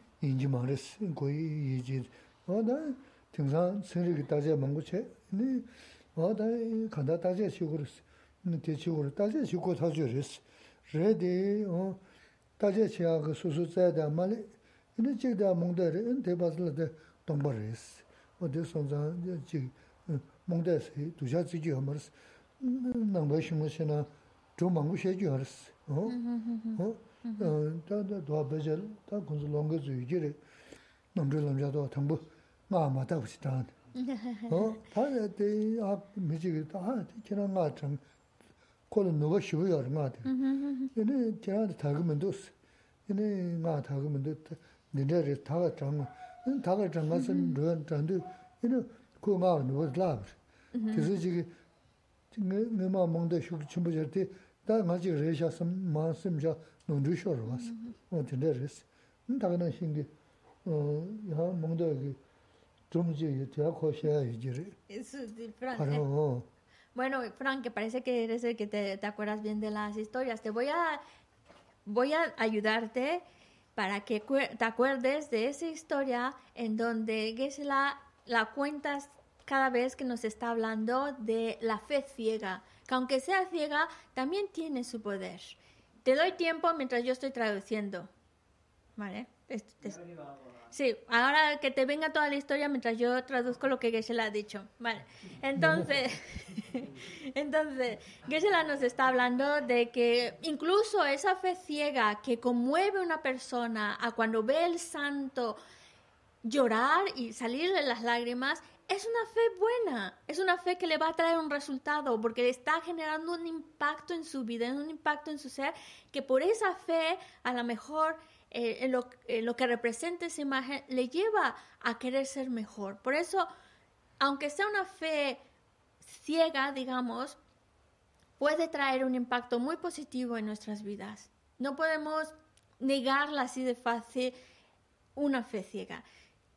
[SPEAKER 2] 인지 말했어. 거의 이제 어나 등산 서리기 따져 먹고체 네 어다 간다 따져 시고를 네 대치고를 따져 시고 타줘랬어. 레디 어 다제 치아가 수수 자다 말이 이제 지다 몽데레 대바슬데 동버레스 어디 손자 지 몽데스 두자 지기 하면서 남바 심으시나 좀 망고 쉐지 알았어 어? 어? tā dōwa bēchā tā khuṋsū lōṅgā tsū yu jirī nōmchū lōmchā dōwa tāṅbū ngā mā tā kuchī tāṅ tā yā tē ā mī chī kī tā tē kērā ngā chāṅ kōla nūwa shivu yā rā ngā tē yinē kērā tā kā mī ndūs yinē ngā tā kā mī ndū nirā rī tā kā chāṅ yinē tā kā chāṅ ngā sā rūyā chāṅ tū yinē kū ngā nūwa lā bā rī tē sī chī kī ngā mā mōng tā shū kī 장도 얘네 그거 누가 라브 그래서 지금 지금 내가 몽데 쉬고 좀 버지 다 맞지 레샤스 마심자 논주 쇼로 왔어 어 근데레스 다가는 신기 어야 몽데 좀 이제 제가 코셔야 이제
[SPEAKER 1] Eso, sí, Fran,
[SPEAKER 2] 바로
[SPEAKER 1] eh,
[SPEAKER 2] 어
[SPEAKER 1] Bueno, Frank, que parece que eres el que te, te acuerdas bien de las historias. Te voy a, voy a ayudarte para que cue- te acuerdes de esa historia en donde Gesela la cuentas cada vez que nos está hablando de la fe ciega, que aunque sea ciega, también tiene su poder. Te doy tiempo mientras yo estoy traduciendo. ¿Vale? Sí, ahora que te venga toda la historia mientras yo traduzco lo que Gesela ha dicho. Vale. Entonces, entonces, Gesela nos está hablando de que incluso esa fe ciega que conmueve a una persona a cuando ve el santo llorar y salirle las lágrimas, es una fe buena, es una fe que le va a traer un resultado, porque está generando un impacto en su vida, un impacto en su ser, que por esa fe, a lo mejor eh, lo, lo que representa esa imagen, le lleva a querer ser mejor. Por eso, aunque sea una fe ciega, digamos, puede traer un impacto muy positivo en nuestras vidas. No podemos negarla así de fácil una fe ciega.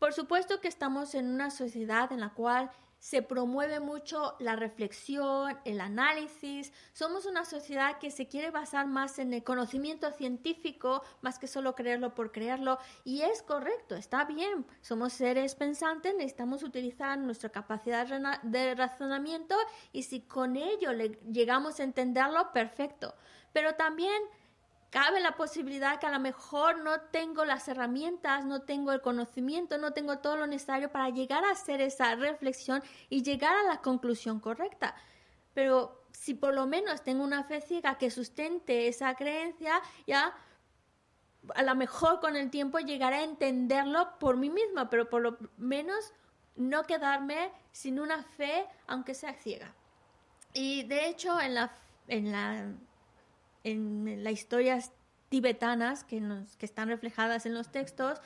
[SPEAKER 1] Por supuesto que estamos en una sociedad en la cual se promueve mucho la reflexión, el análisis. Somos una sociedad que se quiere basar más en el conocimiento científico, más que solo creerlo por creerlo. Y es correcto, está bien. Somos seres pensantes, necesitamos utilizar nuestra capacidad de razonamiento y si con ello le- llegamos a entenderlo, perfecto. Pero también cabe la posibilidad que a lo mejor no tengo las herramientas, no tengo el conocimiento, no tengo todo lo necesario para llegar a hacer esa reflexión y llegar a la conclusión correcta. Pero si por lo menos tengo una fe ciega que sustente esa creencia, ya a lo mejor con el tiempo llegaré a entenderlo por mí misma, pero por lo menos no quedarme sin una fe, aunque sea ciega. Y de hecho, en la, en la en las historias tibetanas que, nos, que están reflejadas en los textos,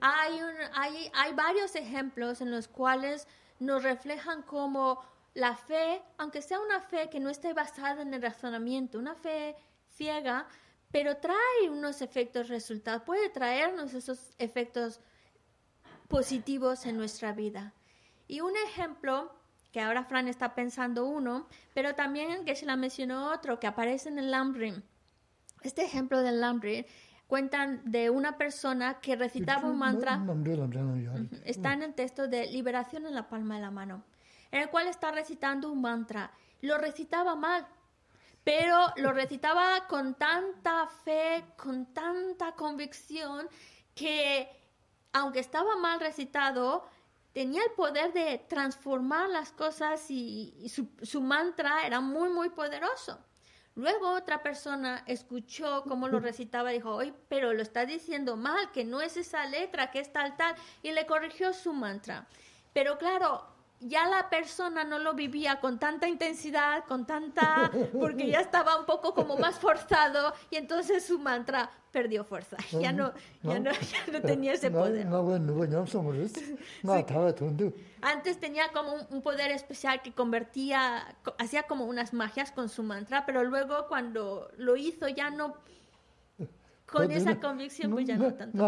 [SPEAKER 1] hay, un, hay, hay varios ejemplos en los cuales nos reflejan cómo la fe, aunque sea una fe que no esté basada en el razonamiento, una fe ciega, pero trae unos efectos resultados, puede traernos esos efectos positivos en nuestra vida. Y un ejemplo, que ahora Fran está pensando uno, pero también que se la mencionó otro, que aparece en el Lambrin. Este ejemplo del Lambrin cuentan de una persona que recitaba un mantra. Está en el texto de Liberación en la palma de la mano, en el cual está recitando un mantra. Lo recitaba mal, pero lo recitaba con tanta fe, con tanta convicción, que aunque estaba mal recitado, tenía el poder de transformar las cosas y, y su, su mantra era muy, muy poderoso. Luego otra persona escuchó cómo lo recitaba y dijo, oye, pero lo está diciendo mal, que no es esa letra, que es tal, tal, y le corrigió su mantra. Pero claro, ya la persona no lo vivía con tanta intensidad, con tanta, porque ya estaba un poco como más forzado y entonces su mantra perdió fuerza, ya no, ya no, ya no tenía ese poder.
[SPEAKER 2] Sí.
[SPEAKER 1] Antes tenía como un, un, poder especial que convertía, hacía como unas magias con su mantra, pero luego cuando lo hizo ya no, con esa convicción pues ya no tanto.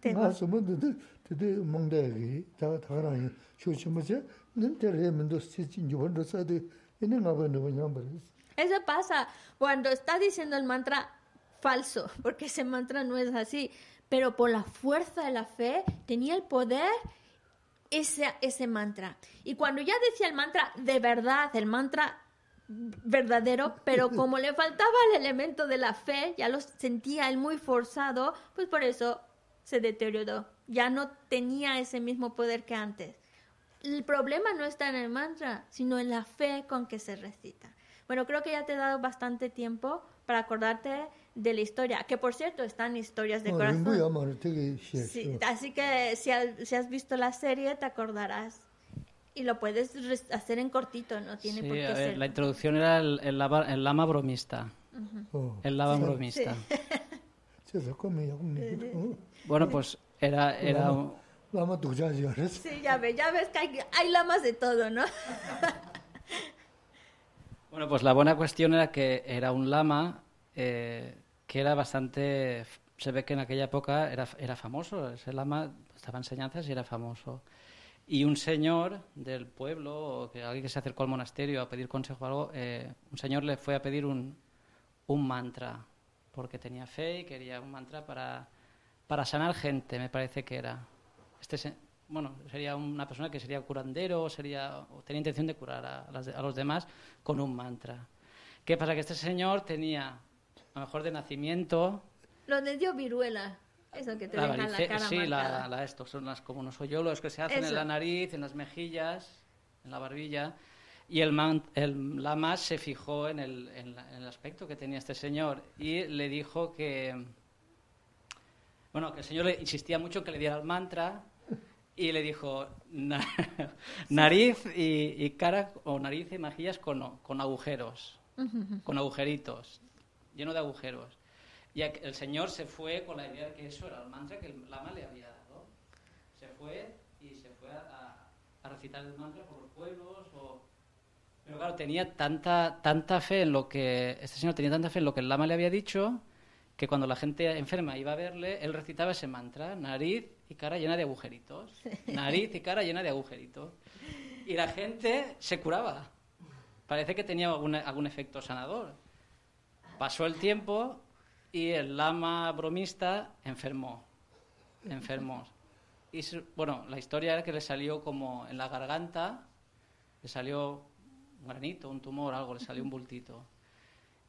[SPEAKER 2] Tengo.
[SPEAKER 1] Eso pasa cuando está diciendo el mantra falso, porque ese mantra no es así, pero por la fuerza de la fe tenía el poder ese, ese mantra. Y cuando ya decía el mantra de verdad, el mantra verdadero, pero como le faltaba el elemento de la fe, ya lo sentía él muy forzado, pues por eso se deterioró. Ya no tenía ese mismo poder que antes. El problema no está en el mantra, sino en la fe con que se recita. Bueno, creo que ya te he dado bastante tiempo para acordarte de la historia, que por cierto están historias de corazón. así que si has, visto la serie te acordarás. Y lo puedes hacer en cortito, no tiene por qué ser.
[SPEAKER 3] La introducción era el, lama bromista. El lama bromista. bueno, pues era, era un...
[SPEAKER 2] Sí,
[SPEAKER 1] ya ves, ya ves que hay, hay lamas de todo, ¿no?
[SPEAKER 3] bueno, pues la buena cuestión era que era un lama eh, que era bastante... Se ve que en aquella época era, era famoso, ese lama estaba enseñanzas y era famoso. Y un señor del pueblo, o que alguien que se acercó al monasterio a pedir consejo o algo, eh, un señor le fue a pedir un, un mantra, porque tenía fe y quería un mantra para, para sanar gente, me parece que era. Este, bueno, sería una persona que sería curandero, sería, o tenía intención de curar a, a los demás con un mantra. ¿Qué pasa? Que este señor tenía a lo mejor de nacimiento.
[SPEAKER 1] Lo de dio viruela. Eso que te la deja la cara
[SPEAKER 3] Sí, la, la, estos son las como no soy yo, los que se hacen en la nariz, en las mejillas, en la barbilla. Y el, man, el lama se fijó en el, en, el aspecto que tenía este señor y le dijo que, bueno, que el señor insistía mucho que le diera el mantra y le dijo nariz y, cara o nariz y mejillas con, con agujeros, con agujeritos lleno de agujeros. Y el señor se fue con la idea de que eso era el mantra que el lama le había dado. Se fue y se fue a, recitar el mantra por los pueblos. Pero claro, tenía tanta, tanta fe en lo que. Este señor tenía tanta fe en lo que el lama le había dicho que cuando la gente enferma iba a verle, él recitaba ese mantra: nariz y cara llena de agujeritos. Nariz y cara llena de agujeritos. Y la gente se curaba. Parece que tenía algún efecto sanador. Pasó el tiempo y el lama bromista enfermó. Enfermó. Y bueno, la historia era que le salió como en la garganta, le salió un granito, un tumor, algo, le salió un bultito.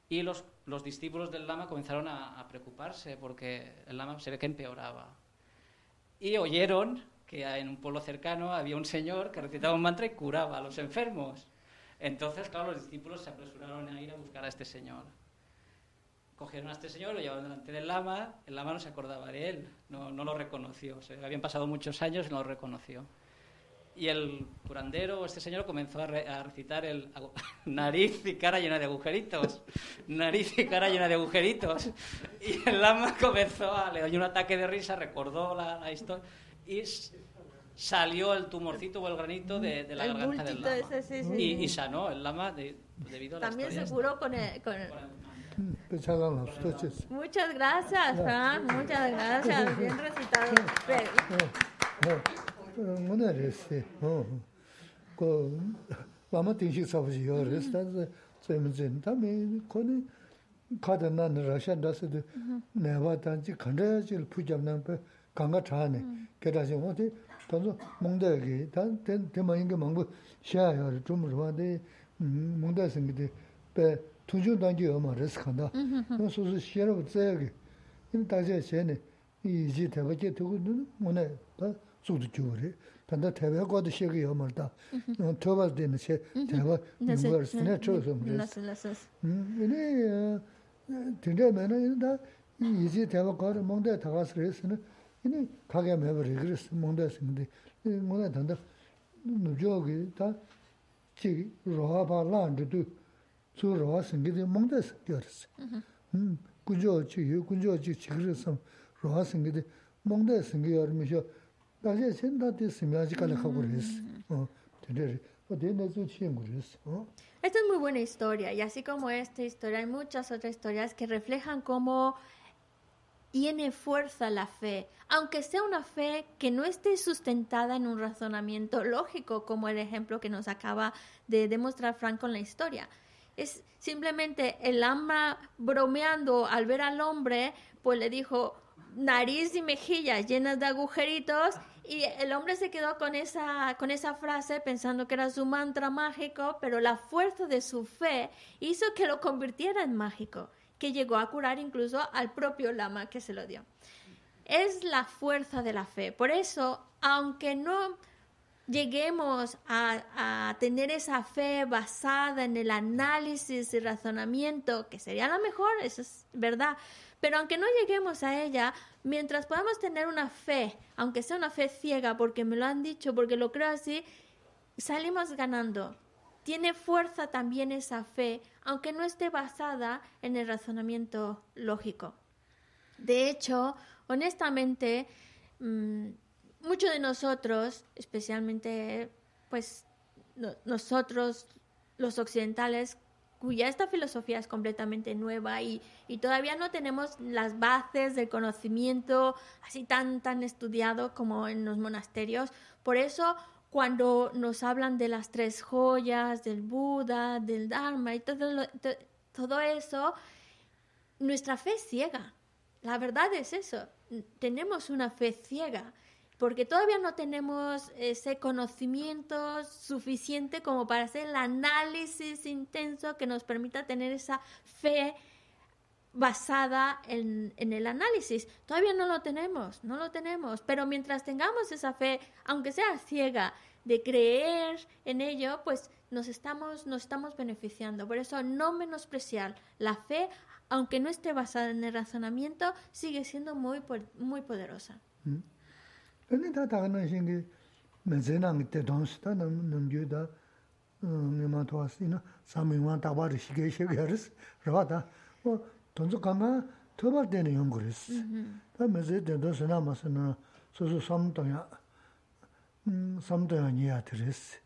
[SPEAKER 3] Y los, los discípulos del lama comenzaron a, preocuparse porque el lama se ve que empeoraba. Y oyeron que en un pueblo cercano había un señor que recitaba un mantra y curaba a los enfermos. Entonces, claro, los discípulos se apresuraron a ir a buscar a este señor cogieron a este señor, lo llevaron delante del lama, el lama no se acordaba de él, no, no lo reconoció, se habían pasado muchos años y no lo reconoció. Y el curandero, este señor, comenzó a, recitar el nariz y cara llena de agujeritos, nariz y cara llena de agujeritos. Y el lama comenzó a, le dio un ataque de risa, recordó la, historia y salió el tumorcito o el granito de, de la garganta del lama.
[SPEAKER 1] Ese, sí,
[SPEAKER 3] Y, y, sanó el lama debido a la
[SPEAKER 1] También
[SPEAKER 3] se
[SPEAKER 1] curó con el, con el Muchas gracias, Fran. Muchas gracias. Bien recitado. Bueno,
[SPEAKER 2] eres, 그 아마 딩식 사부지요. 그래서 재밌는 담에 거기 가다나 러시아다서도 내가 단지 간다질 부잡는 배 강가 차네. 그래서 어디 또 몽대기 단 대만인 게 망고 시야요 좀 그러는데 몽대 생기데 배 tunchung tangji yoma res khanda, nang zhūdu chūgu rī. Pāndā tēwē kōdu shēgi yō mārdā, tōba dēni shē, tēwē yōngu rī sīnē chō sōm rī. Yīnī, tīndē mē nā, yīnī dā, yīzī tēwē kōru mōngdā tāgās rī sīnē, yīnī kāgyā mē bā rī gī rī sī, mōngdā sīnē, mōngdā tāndā nubjō gī dā, chī rōhā bā lān rī dū, tsū rōhā sīngi dī mōngdā sī gyō rī sī. Guñjō chī yō, guñjō chī chī gī rī sī, rōhā sīngi dī mōngdā sīngi yō rī mī shō, chi yungu risi.
[SPEAKER 1] Esta es muy buena historia, y así como esta historia, hay muchas otras historias que reflejan cómo tiene fuerza la fe, aunque sea una fe que no esté sustentada en un razonamiento lógico, como el ejemplo que nos acaba de demostrar Frank con la historia. Es simplemente el ama bromeando al ver al hombre, pues le dijo nariz y mejillas llenas de agujeritos Y el hombre se quedó con esa, con esa frase pensando que era su mantra mágico, pero la fuerza de su fe hizo que lo convirtiera en mágico, que llegó a curar incluso al propio lama que se lo dio. Es la fuerza de la fe. Por eso, aunque no lleguemos a, tener esa fe basada en el análisis y razonamiento, que sería la mejor, eso es verdad, pero aunque no lleguemos a ella, mientras podamos tener una fe, aunque sea una fe ciega, porque me lo han dicho, porque lo creo así, salimos ganando. Tiene fuerza también esa fe, aunque no esté basada en el razonamiento lógico. De hecho, honestamente, mm, muchos de nosotros, especialmente pues nosotros los occidentales, cuya esta filosofía es completamente nueva y, todavía no tenemos las bases del conocimiento así tan, tan estudiado como en los monasterios. Por eso, cuando nos hablan de las tres joyas, del Buda, del Dharma y todo, todo eso, nuestra fe es ciega. La verdad es eso. Tenemos una fe ciega porque todavía no tenemos ese conocimiento suficiente como para hacer el análisis intenso que nos permita tener esa fe basada en, el análisis. Todavía no lo tenemos, no lo tenemos, pero mientras tengamos esa fe, aunque sea ciega, de creer en ello, pues nos estamos, nos estamos beneficiando. Por eso no menospreciar la fe, aunque no esté basada en el razonamiento, sigue siendo muy, muy poderosa. Mm.
[SPEAKER 2] 근데 다 다가는 신게 매제랑 때 돈스다. 넘겨다. 내가 도왔으나 삼명만 다바르 시게 시게르스. 라다. 뭐 돈도 가마 토발 되는 연구레스 다 매제 된도 지나마서나 소소 삼도야. 음 삼도야 니야 드레스.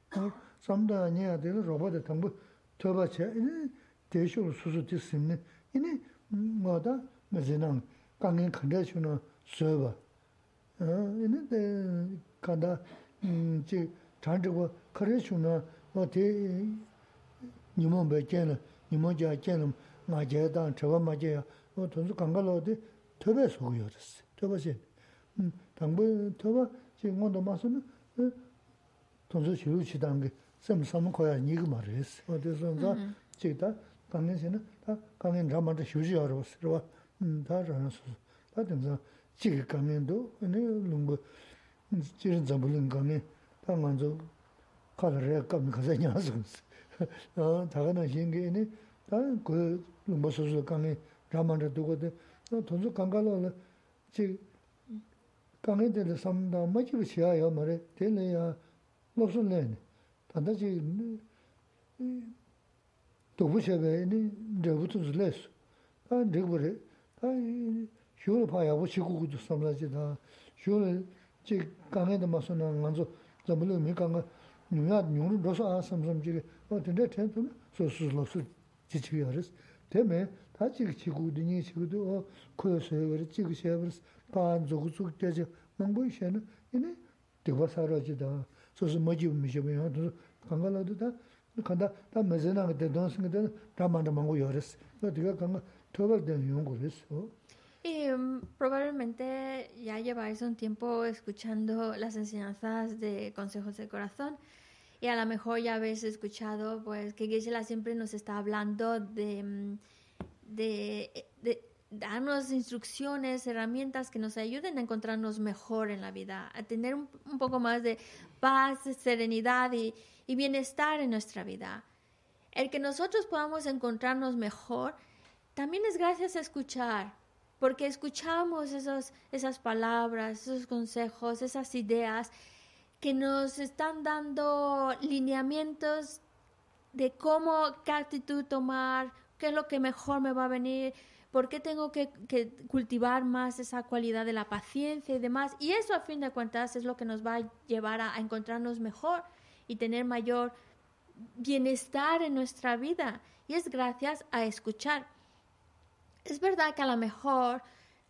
[SPEAKER 2] 삼도야 니야 되는 로봇의 탐부 토바체. 이니 대쇼로 수수 뒤스니 이니 뭐다? 매제랑 강행 컨디션을 써봐 근데 간다. 음지 잔지고 그래서는 어디 니몬 배제는 니몬 자제는 마제다 저거 마제야. 어 돈수 간갈로디 더베 소고요스 더버신 음 당부 더버 지금 온도 맞으면 돈수 지우치다는 게 섬섬 거야. 니가 말했어. 어디선가 지다 강년세는 다 강년 잠한테 휴지 알아봤어. 음 다라서 다 된다. chigi kamen do, ane lungba, jirin zambulin kamen, ta nganzo kala raya kamen kasa nyasansi. Taga na shingi ane, ta goya lungba soso kamen ramanda dugo de, tonzo kankala wala, chigi kangen tela samda majiba shiya ya mare, tela ya lopsun layani. Tanda chigi dobu shiya baya ane, drebu tunzu laysu. Ta drebu re, ta 쇼를 봐야 뭐 시구구도 삼라지다 쇼를 제 강에도 맞서나 간조 잠불로 미 강가 뉴야 뉴로 도서 아 삼삼지 어 근데 템좀 소스로스 지치여스 때문에 다지 지구드니 지구도 어 코여서 그래 지구셔 버스 반 조구죽 되지 뭔가 이제는 이네 되버사라지다 소스 뭐지 미셔면 강가라도 다 간다 다 메제나 그때 돈스는 다 만다 망고 여스 너 네가 강가 토벌된 용고를 했어
[SPEAKER 1] Y mm, probablemente ya lleváis un tiempo escuchando las enseñanzas de Consejos de Corazón y a lo mejor ya habéis escuchado pues que Gisela siempre nos está hablando de, mm, de, darnos instrucciones, herramientas que nos ayuden a encontrarnos mejor en la vida, a tener un, poco más de paz, serenidad y, y bienestar en nuestra vida. El que nosotros podamos encontrarnos mejor también es gracias a escuchar, porque escuchamos esos, esas palabras, esos consejos, esas ideas que nos están dando lineamientos de cómo, qué actitud tomar, qué es lo que mejor me va a venir, por qué tengo que, cultivar más esa cualidad de la paciencia y demás. Y eso, a fin de cuentas, es lo que nos va a llevar a encontrarnos mejor y tener mayor bienestar en nuestra vida. Y es gracias a escuchar. Es verdad que a lo mejor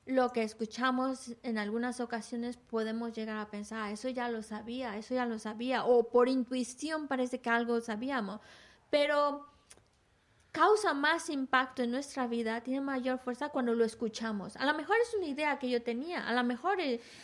[SPEAKER 1] lo que escuchamos en algunas ocasiones podemos llegar a pensar, ah, eso ya lo sabía, eso ya lo sabía, o por intuición parece que algo sabíamos, pero causa más impacto en nuestra vida, tiene mayor fuerza cuando lo escuchamos. A lo mejor es una idea que yo tenía, a lo mejor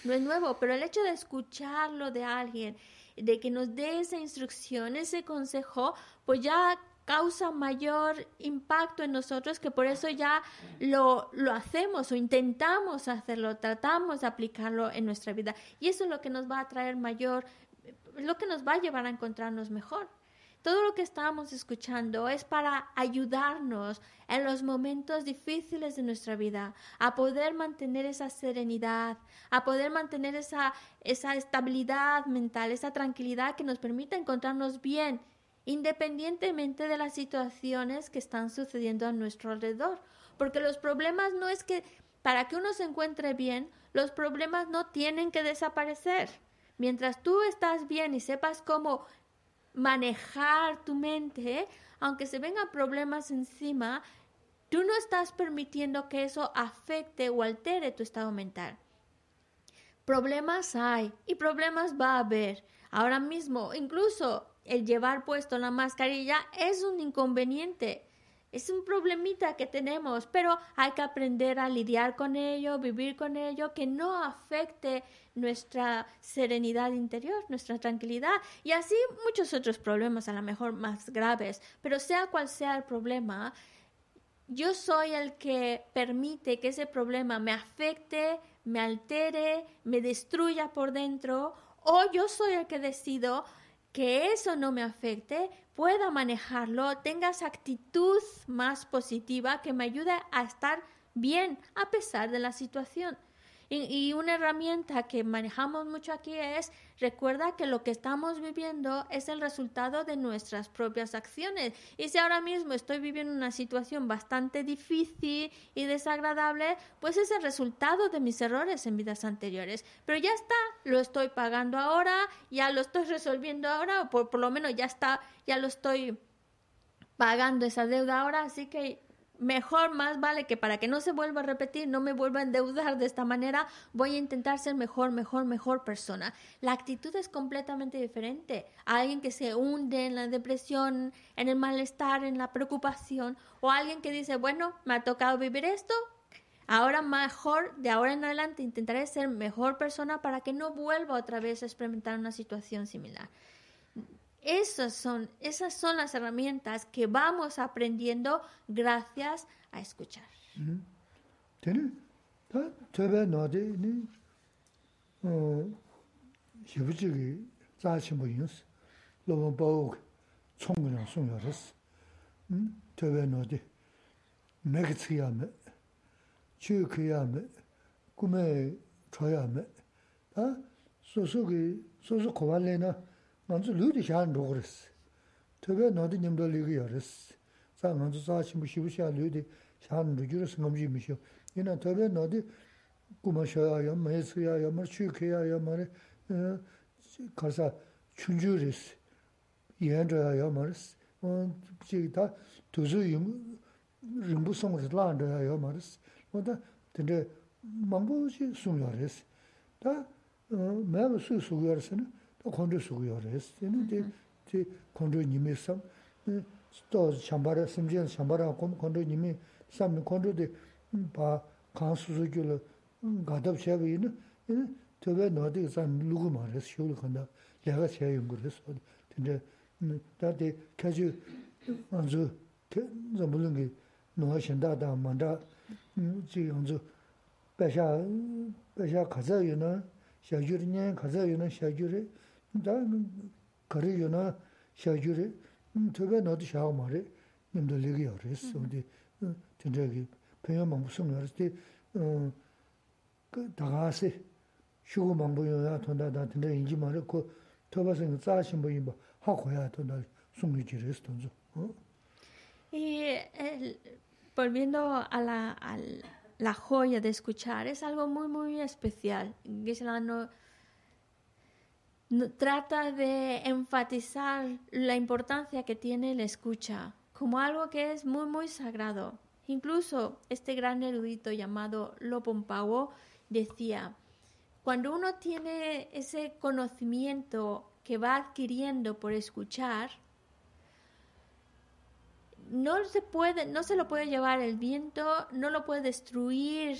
[SPEAKER 1] no es nuevo, pero el hecho de escucharlo de alguien, de que nos dé esa instrucción, ese consejo, pues ya causa mayor impacto en nosotros que por eso ya lo, lo hacemos o intentamos hacerlo, tratamos de aplicarlo en nuestra vida. Y eso es lo que nos va a traer mayor, lo que nos va a llevar a encontrarnos mejor. Todo lo que estamos escuchando es para ayudarnos en los momentos difíciles de nuestra vida, a poder mantener esa serenidad, a poder mantener esa, esa estabilidad mental, esa tranquilidad que nos permita encontrarnos bien independientemente de las situaciones que están sucediendo a nuestro alrededor. Porque los problemas no es que para que uno se encuentre bien, los problemas no tienen que desaparecer. Mientras tú estás bien y sepas cómo manejar tu mente, aunque se vengan problemas encima, tú no estás permitiendo que eso afecte o altere tu estado mental. Problemas hay y problemas va a haber. Ahora mismo, incluso el llevar puesto la mascarilla es un inconveniente, es un problemita que tenemos, pero hay que aprender a lidiar con ello, vivir con ello, que no afecte nuestra serenidad interior, nuestra tranquilidad y así muchos otros problemas, a lo mejor más graves, pero sea cual sea el problema, yo soy el que permite que ese problema me afecte, me altere, me destruya por dentro, o yo soy el que decido que eso no me afecte, pueda manejarlo, tenga esa actitud más positiva que me ayude a estar bien a pesar de la situación. Y, una herramienta que manejamos mucho aquí es, recuerda que lo que estamos viviendo es el resultado de nuestras propias acciones. Y si ahora mismo estoy viviendo una situación bastante difícil y desagradable, pues es el resultado de mis errores en vidas anteriores. Pero ya está, lo estoy pagando ahora, ya lo estoy resolviendo ahora, o por, por lo menos ya está, ya lo estoy pagando esa deuda ahora, así que mejor, más vale que para que no se vuelva a repetir, no me vuelva a endeudar de esta manera, voy a intentar ser mejor, mejor, mejor persona. La actitud es completamente diferente. alguien que se hunde en la depresión, en el malestar, en la preocupación, o alguien que dice, bueno, me ha tocado vivir esto, ahora mejor, de ahora en adelante intentaré ser mejor persona para que no vuelva otra vez a experimentar una situación similar. Esas son, esas son las herramientas que vamos aprendiendo gracias a escuchar.
[SPEAKER 2] Ta tebe no de ni eh shibuji ge za chi mo yin s lo bo bo chong ge song yo res. Hm tebe no de me ge chi ya me chu ke ya me ku me cho ya me ta so so ge so so ko wa le na 먼저 류디 샤는 로그레스 특히 너도 님도 리그 열었어 자 먼저 사시 무시부시야 류디 샤는 루주르스 넘지 미셔 이나 특히 너도 꾸마셔야 매스야 야 머추케야 야 말에 가서 춘주르스 이해줘야 야 말스 어 지다 두zu 임 림부송을 라한다 야 말스 뭐다 근데 망보시 숨여레스 다 매우 수수여스는 콘조 수고요 그래서 근데 제 콘조 님이 섬 샴바라 심지엔 샴바라 콘 콘조 님이 섬 콘조데 바 간수수교를 가답 제가 있는 저게 너디 산 누구 말해서 쇼를 간다 내가 제가 연구를 근데 다데 가지 먼저 저 물론 게 너가 신다다 만다 지 먼저 배샤 배샤 가자 유나 샤규르냐 가자 유나 샤규르 거리 요나 샤주리 저게 너도 샤오 말이 님들 얘기 어렸어 근데 진짜기 배우만 무슨 말했지 어그 다가세 쉬고만 보여야 돈다다 근데 인지 말고 토바생 짜신 분이 뭐 하고야 돈다 숨기지를 돈죠 어
[SPEAKER 1] Y el, volviendo a la, a la joya de escuchar, es algo muy, muy especial. Gisela no, trata de enfatizar la importancia que tiene la escucha como algo que es muy, muy sagrado. Incluso este gran erudito llamado Lopompawo decía, cuando uno tiene ese conocimiento que va adquiriendo por escuchar, no se puede, no se lo puede llevar el viento, no lo puede destruir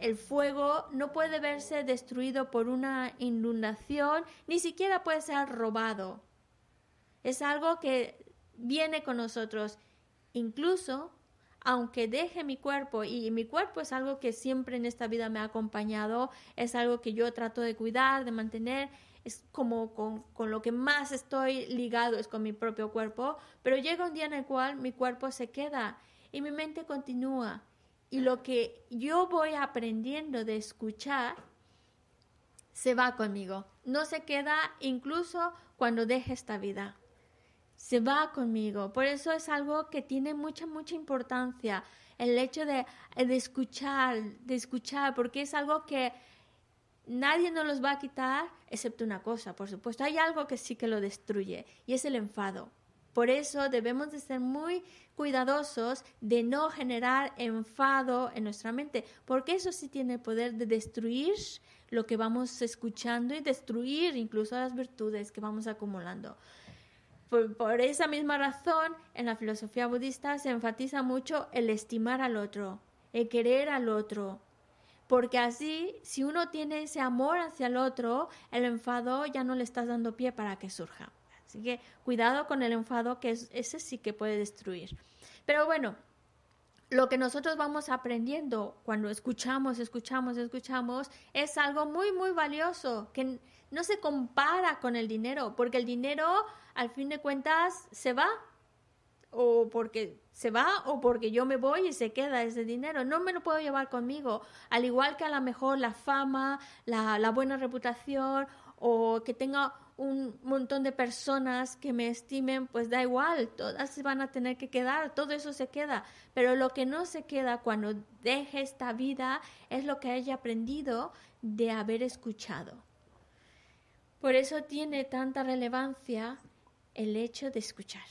[SPEAKER 1] el fuego, no puede verse destruido por una inundación, ni siquiera puede ser robado. Es algo que viene con nosotros. Incluso, aunque deje mi cuerpo, y mi cuerpo es algo que siempre en esta vida me ha acompañado, es algo que yo trato de cuidar, de mantener, es como con, con, lo que más estoy ligado es con mi propio cuerpo, pero llega un día en el cual mi cuerpo se queda y mi mente continúa. Y lo que yo voy aprendiendo de escuchar se va conmigo. No se queda incluso cuando deje esta vida. Se va conmigo. Por eso es algo que tiene mucha, mucha importancia. El hecho de, de escuchar, de escuchar, porque es algo que nadie nos los va a quitar, excepto una cosa, por supuesto. Hay algo que sí que lo destruye y es el enfado. Por eso debemos de ser muy cuidadosos de no generar enfado en nuestra mente, porque eso sí tiene el poder de destruir lo que vamos escuchando y destruir incluso las virtudes que vamos acumulando. Por, por, esa misma razón, en la filosofía budista se enfatiza mucho el estimar al otro, el querer al otro, porque así, si uno tiene ese amor hacia el otro, el enfado ya no le estás dando pie para que surja. Así que cuidado con el enfado, que es, ese sí que puede destruir. Pero bueno, lo que nosotros vamos aprendiendo cuando escuchamos, escuchamos, escuchamos, es algo muy, muy valioso, que no se compara con el dinero, porque el dinero, al fin de cuentas, se va, o porque se va o porque yo me voy y se queda ese dinero. No me lo puedo llevar conmigo. Al igual que a lo mejor la fama, la, la buena reputación o que tenga un montón de personas que me estimen, pues da igual, todas se van a tener que quedar, todo eso se queda. Pero lo que no se queda cuando deje esta vida es lo que haya aprendido de haber escuchado. Por eso tiene tanta relevancia el hecho de escuchar.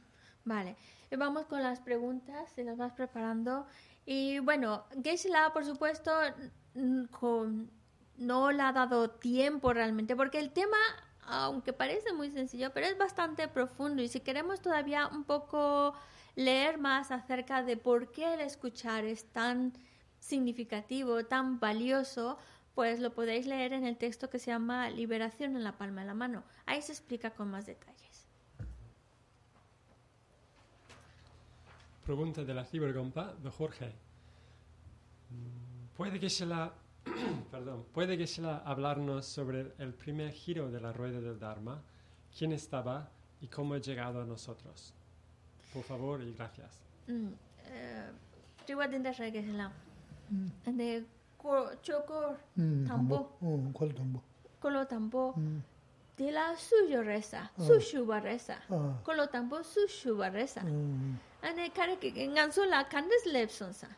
[SPEAKER 1] Vale, vamos con las preguntas, si las vas preparando. Y bueno, Geshe-la, por supuesto, con, no le ha dado tiempo realmente, porque el tema aunque parece muy sencillo, pero es bastante profundo. Y si queremos todavía un poco leer más acerca de por qué el escuchar es tan significativo, tan valioso, pues lo podéis leer en el texto que se llama Liberación en la palma de la mano. Ahí se explica con más detalles.
[SPEAKER 4] Pregunta de la cibergompa de Jorge. Puede que se la perdón, puede que sea hablarnos sobre el primer giro de la rueda del Dharma, quién estaba y cómo ha llegado a nosotros. Por favor y gracias.
[SPEAKER 1] Tambo.
[SPEAKER 2] Tambo.
[SPEAKER 1] De la suyo reza, su tambo su shuba reza. Ande kare ke nganso la kandes lepson sa.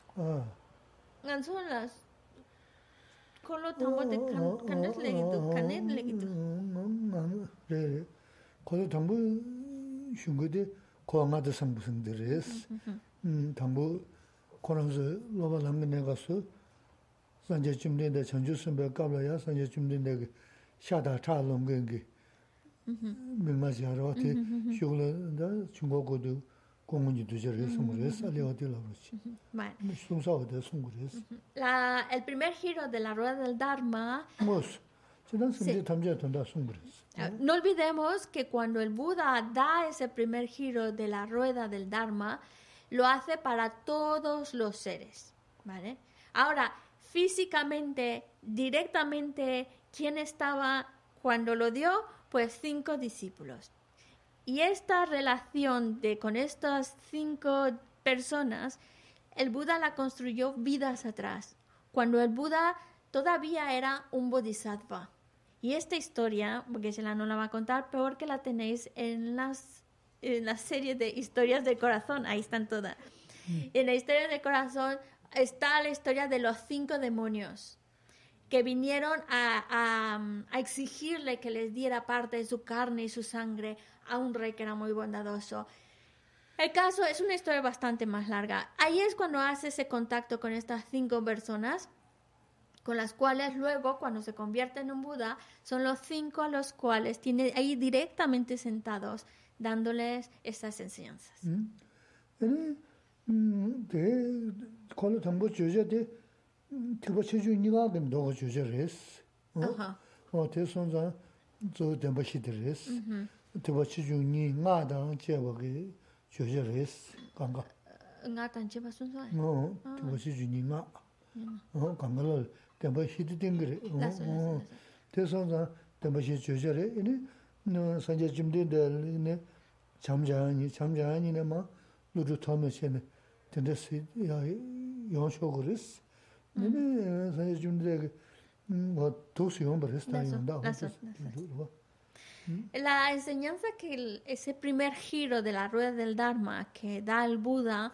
[SPEAKER 1] Nganso la kolo tambo de kandes legido, kandes legido. Kolo tambo shungode. 칸넷 레기도
[SPEAKER 2] 네 콜로 담보 슝거데 고마드 상부승들레스 음 담보 코너서 로바 남네 가서 산제 쯤데데 전주 선배 까블야 산제 쯤데데 샤다 차롱 게게 음 밀마지하러 어때 쇼를 중국어도
[SPEAKER 1] La, el primer giro de la rueda del Dharma. Ah, no olvidemos que cuando el Buda da ese primer giro de la rueda del Dharma, lo hace para todos los seres. ¿vale? Ahora, físicamente, directamente, ¿quién estaba cuando lo dio? Pues cinco discípulos. Y esta relación de, con estas cinco personas, el Buda la construyó vidas atrás, cuando el Buda todavía era un bodhisattva. Y esta historia, porque se la no la va a contar, peor que la tenéis en las en la serie de historias del corazón, ahí están todas. Mm. En la historia del corazón está la historia de los cinco demonios que vinieron a, a- a exigirle que les diera parte de su carne y su sangre a un rey que era muy bondadoso. El caso es una historia bastante más larga. Ahí es cuando hace ese contacto con estas cinco personas, con las cuales luego, cuando se convierte en un Buda, son los cinco a los cuales tiene ahí directamente sentados, dándoles estas enseñanzas. Mm. Mm. La enseñanza que el, ese primer giro de la rueda del Dharma que da el Buda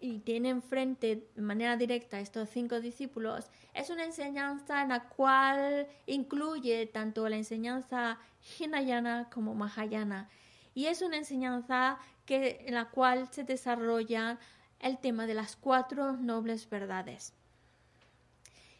[SPEAKER 1] y tiene enfrente de manera directa estos cinco discípulos es una enseñanza en la cual incluye tanto la enseñanza Hinayana como Mahayana y es una enseñanza que, en la cual se desarrolla el tema de las cuatro nobles verdades.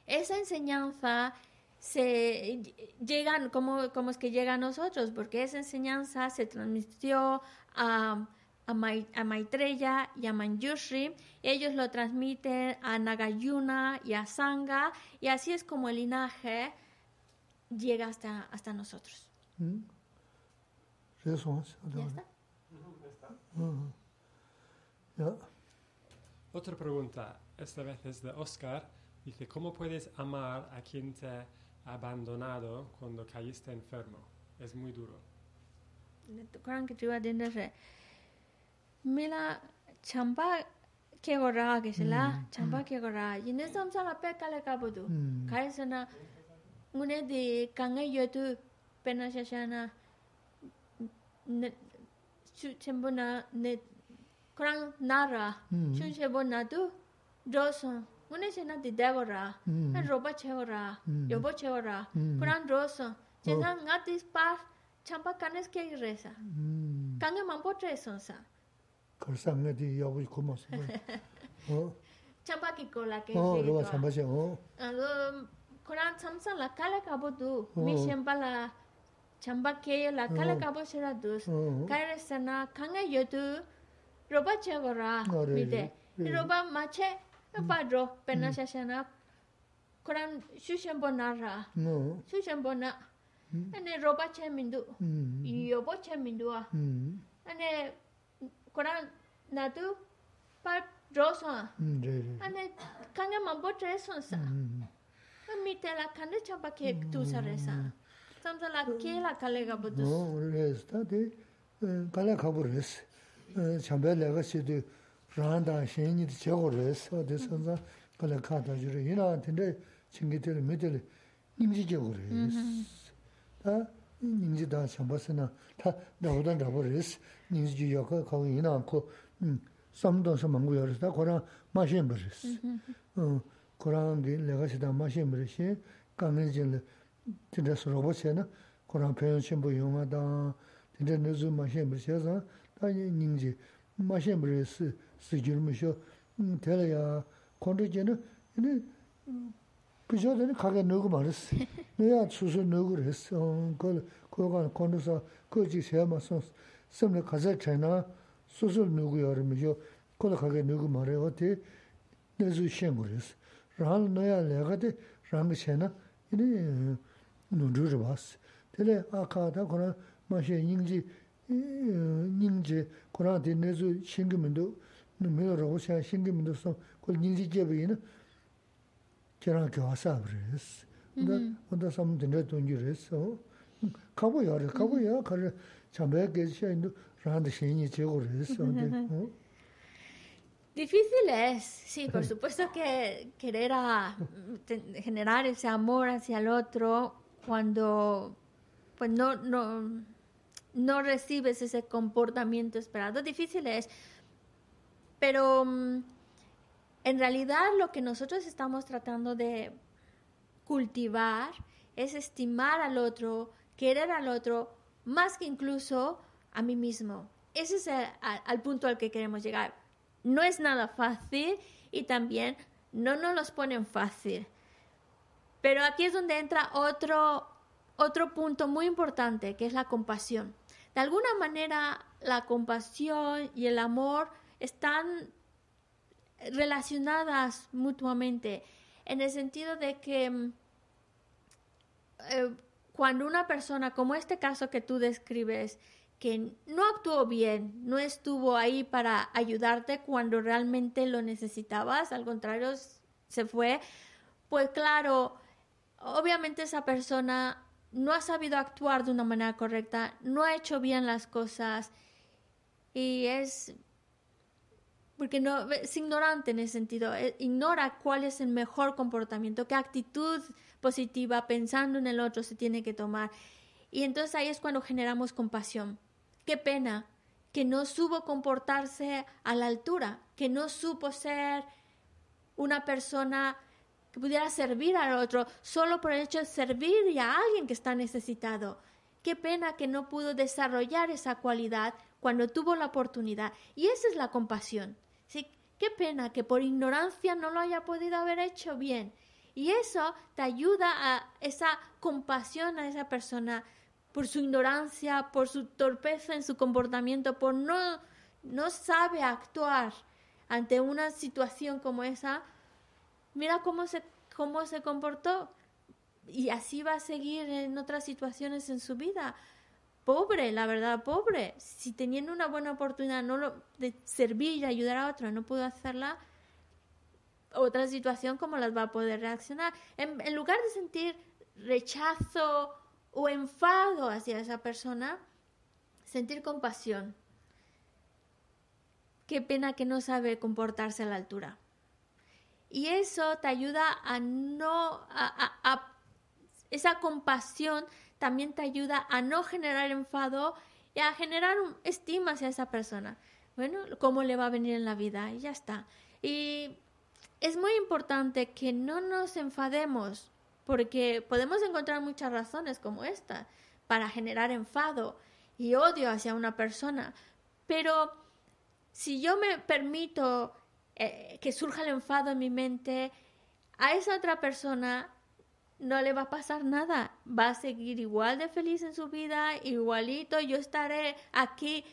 [SPEAKER 1] Esa enseñanza se llegan, ¿cómo, cómo es que llega a nosotros? Porque esa enseñanza se transmitió a, a, Mai, a Maitreya y a Manjushri. Ellos lo transmiten a Nagayuna y a Sangha. Y así es como el linaje llega hasta, hasta nosotros.
[SPEAKER 2] ¿Mm?
[SPEAKER 1] ¿Ya está?
[SPEAKER 2] Uh -huh.
[SPEAKER 4] Otra pregunta, esta vez es de Oscar. Dice, ¿cómo puedes amar a quien te ha abandonado cuando caíste enfermo? Es muy duro.
[SPEAKER 1] 그런 게 좋아 된다서 밀라 참바 케고라 게실라 참바 케고라 이네 삼사가 뺏갈래 가보도
[SPEAKER 2] 음.
[SPEAKER 1] 가이서나 문에디 강에 여두 페나샤샤나 네 슈쳔보나 네 그랑 나라
[SPEAKER 2] 음.
[SPEAKER 1] 슈쳔보나도 로서 문에시나 디데고라
[SPEAKER 2] 음.
[SPEAKER 1] 로바 체고라
[SPEAKER 2] 음.
[SPEAKER 1] 여보 체고라
[SPEAKER 2] 음.
[SPEAKER 1] 그랑 로서 제상 나티스 파 참바 까네스 게 레사
[SPEAKER 2] 음
[SPEAKER 1] 강에 만보 트레선사
[SPEAKER 2] 걸상에디 여부 고마서 어
[SPEAKER 1] 참바 키콜라 게
[SPEAKER 2] 어, 로가 참바셔. 어.
[SPEAKER 1] alo koran samsa la kala kabo du
[SPEAKER 2] Oh.
[SPEAKER 1] mi shempa la chamba ke la kala
[SPEAKER 2] Oh.
[SPEAKER 1] kabo shira dus
[SPEAKER 2] 어.
[SPEAKER 1] kaire sana kanga yodu roba che gora
[SPEAKER 2] Oh, really?
[SPEAKER 1] mide
[SPEAKER 2] Really?
[SPEAKER 1] roba mache pa ro pena shashana koran shu shembo nara
[SPEAKER 2] 어.
[SPEAKER 1] shu shembo na ane roba che mindu
[SPEAKER 2] 음.
[SPEAKER 1] yobo che mindu a
[SPEAKER 2] 음.
[SPEAKER 1] ane Kurang nadu par
[SPEAKER 2] dro son. Hmm,
[SPEAKER 1] Ane kanga mambo tre son
[SPEAKER 2] sa.
[SPEAKER 1] Hmm, hmm, mi te la kanda chapa ke tu sa re sa. Tsamsa la ke la kale
[SPEAKER 2] ga
[SPEAKER 1] budus.
[SPEAKER 2] No, res, ta di kale eh, ka bu res. Chambe la ga eh, si di rang dan shen ni di che go res. O di san za kale ka ta jiri. Ina tinte chingi tere mi tere nimzi che go res. Mm-hmm. Ta 친구들 믿을 님지 저거랬어. 다 님지 다 참바스나 다 나보다 나버렸어. 님지 여가 거기 이나 않고 음 쌈도서 망고 열었다. 거랑 마신 버렸어. 어, 그런 게 내가 시다 마신 버렸어. 강해진 진짜 로봇이나 그런 표현 신부 용하다. 진짜 너즈 마신 버려서 다니 닝지 마신 버렸어. 스줄무쇼 음 대려야 콘도제는 이네 그저는 가게 넣고 말했어. 내가 수수 넣고 그랬어. 그 그거 콘도서 거기 세마서 섬에 가서 전화 수수 넣고 여름이죠. 그거 가게 넣고 말해 어때? 내주 시험 그랬어. 랑 너야 내가 돼. 랑 세나 이네 누르르 봤어. 근데 아까다 그런 맛이 인지 인지 그런 내주 신금도 누메로 오셔 신금도 서 그걸 인지 제비는 저랑 교화사 그랬어. 근데 근데 삼 된다 돈이 그랬어. 가보야 가보야 가를 참배 계시는데 라한테 신이 제고 그랬어. 근데 어?
[SPEAKER 1] Difícil es, sí, por supuesto que querer a, te- generar ese amor hacia el otro cuando pues no, no, no recibes ese comportamiento esperado. Difícil es, pero mm, en realidad lo que nosotros estamos tratando de cultivar es estimar al otro, querer al otro, más que incluso a mí mismo. Ese es el, al, punto al que queremos llegar. No es nada fácil y también no nos los ponen fácil. Pero aquí es donde entra otro, otro punto muy importante, que es la compasión. De alguna manera, la compasión y el amor están relacionadas mutuamente, en el sentido de que mm, eh, cuando una persona, como este caso que tú describes, que no actuó bien, no estuvo ahí para ayudarte cuando realmente lo necesitabas, al contrario, se fue, pues claro, obviamente esa persona no ha sabido actuar de una manera correcta, no ha hecho bien las cosas y es porque es ignorante en ese sentido, eh, ignora cuál es el mejor comportamiento, qué actitud positiva pensando en el otro se tiene que tomar. Y entonces ahí es cuando generamos compasión. Qué pena que no supo comportarse a la altura, que no supo ser una persona que pudiera servir al otro solo por el hecho de servir a alguien que está necesitado. Qué pena que no pudo desarrollar esa cualidad cuando tuvo la oportunidad. Y esa es la compasión. ¿sí? Qué pena que por ignorancia no lo haya podido haber hecho bien. Y eso te ayuda a esa compasión a esa persona por su ignorancia, por su torpeza en su comportamiento, por no, no sabe actuar ante una situación como esa. Mira cómo se, cómo se comportó. Y así va a seguir en otras situaciones en su vida pobre, la verdad, pobre. Si teniendo una buena oportunidad no lo, de servir y ayudar a otro, no pudo hacerla, otra situación, ¿cómo las va a poder reaccionar? En, lugar de sentir rechazo o enfado hacia esa persona, sentir compasión. Qué pena que no sabe comportarse a la altura. Y eso te ayuda a no, a esa compasión también te ayuda a no generar enfado y a generar estima hacia esa persona. Bueno, cómo le va a venir en la vida y ya está. Y es muy importante que no nos enfademos porque podemos encontrar muchas razones como esta para generar enfado y odio hacia una persona. Pero si yo me permito eh, que surja el enfado en mi mente, a esa otra persona no le va a pasar nada, va a seguir igual de feliz en su vida, igualito, yo estaré aquí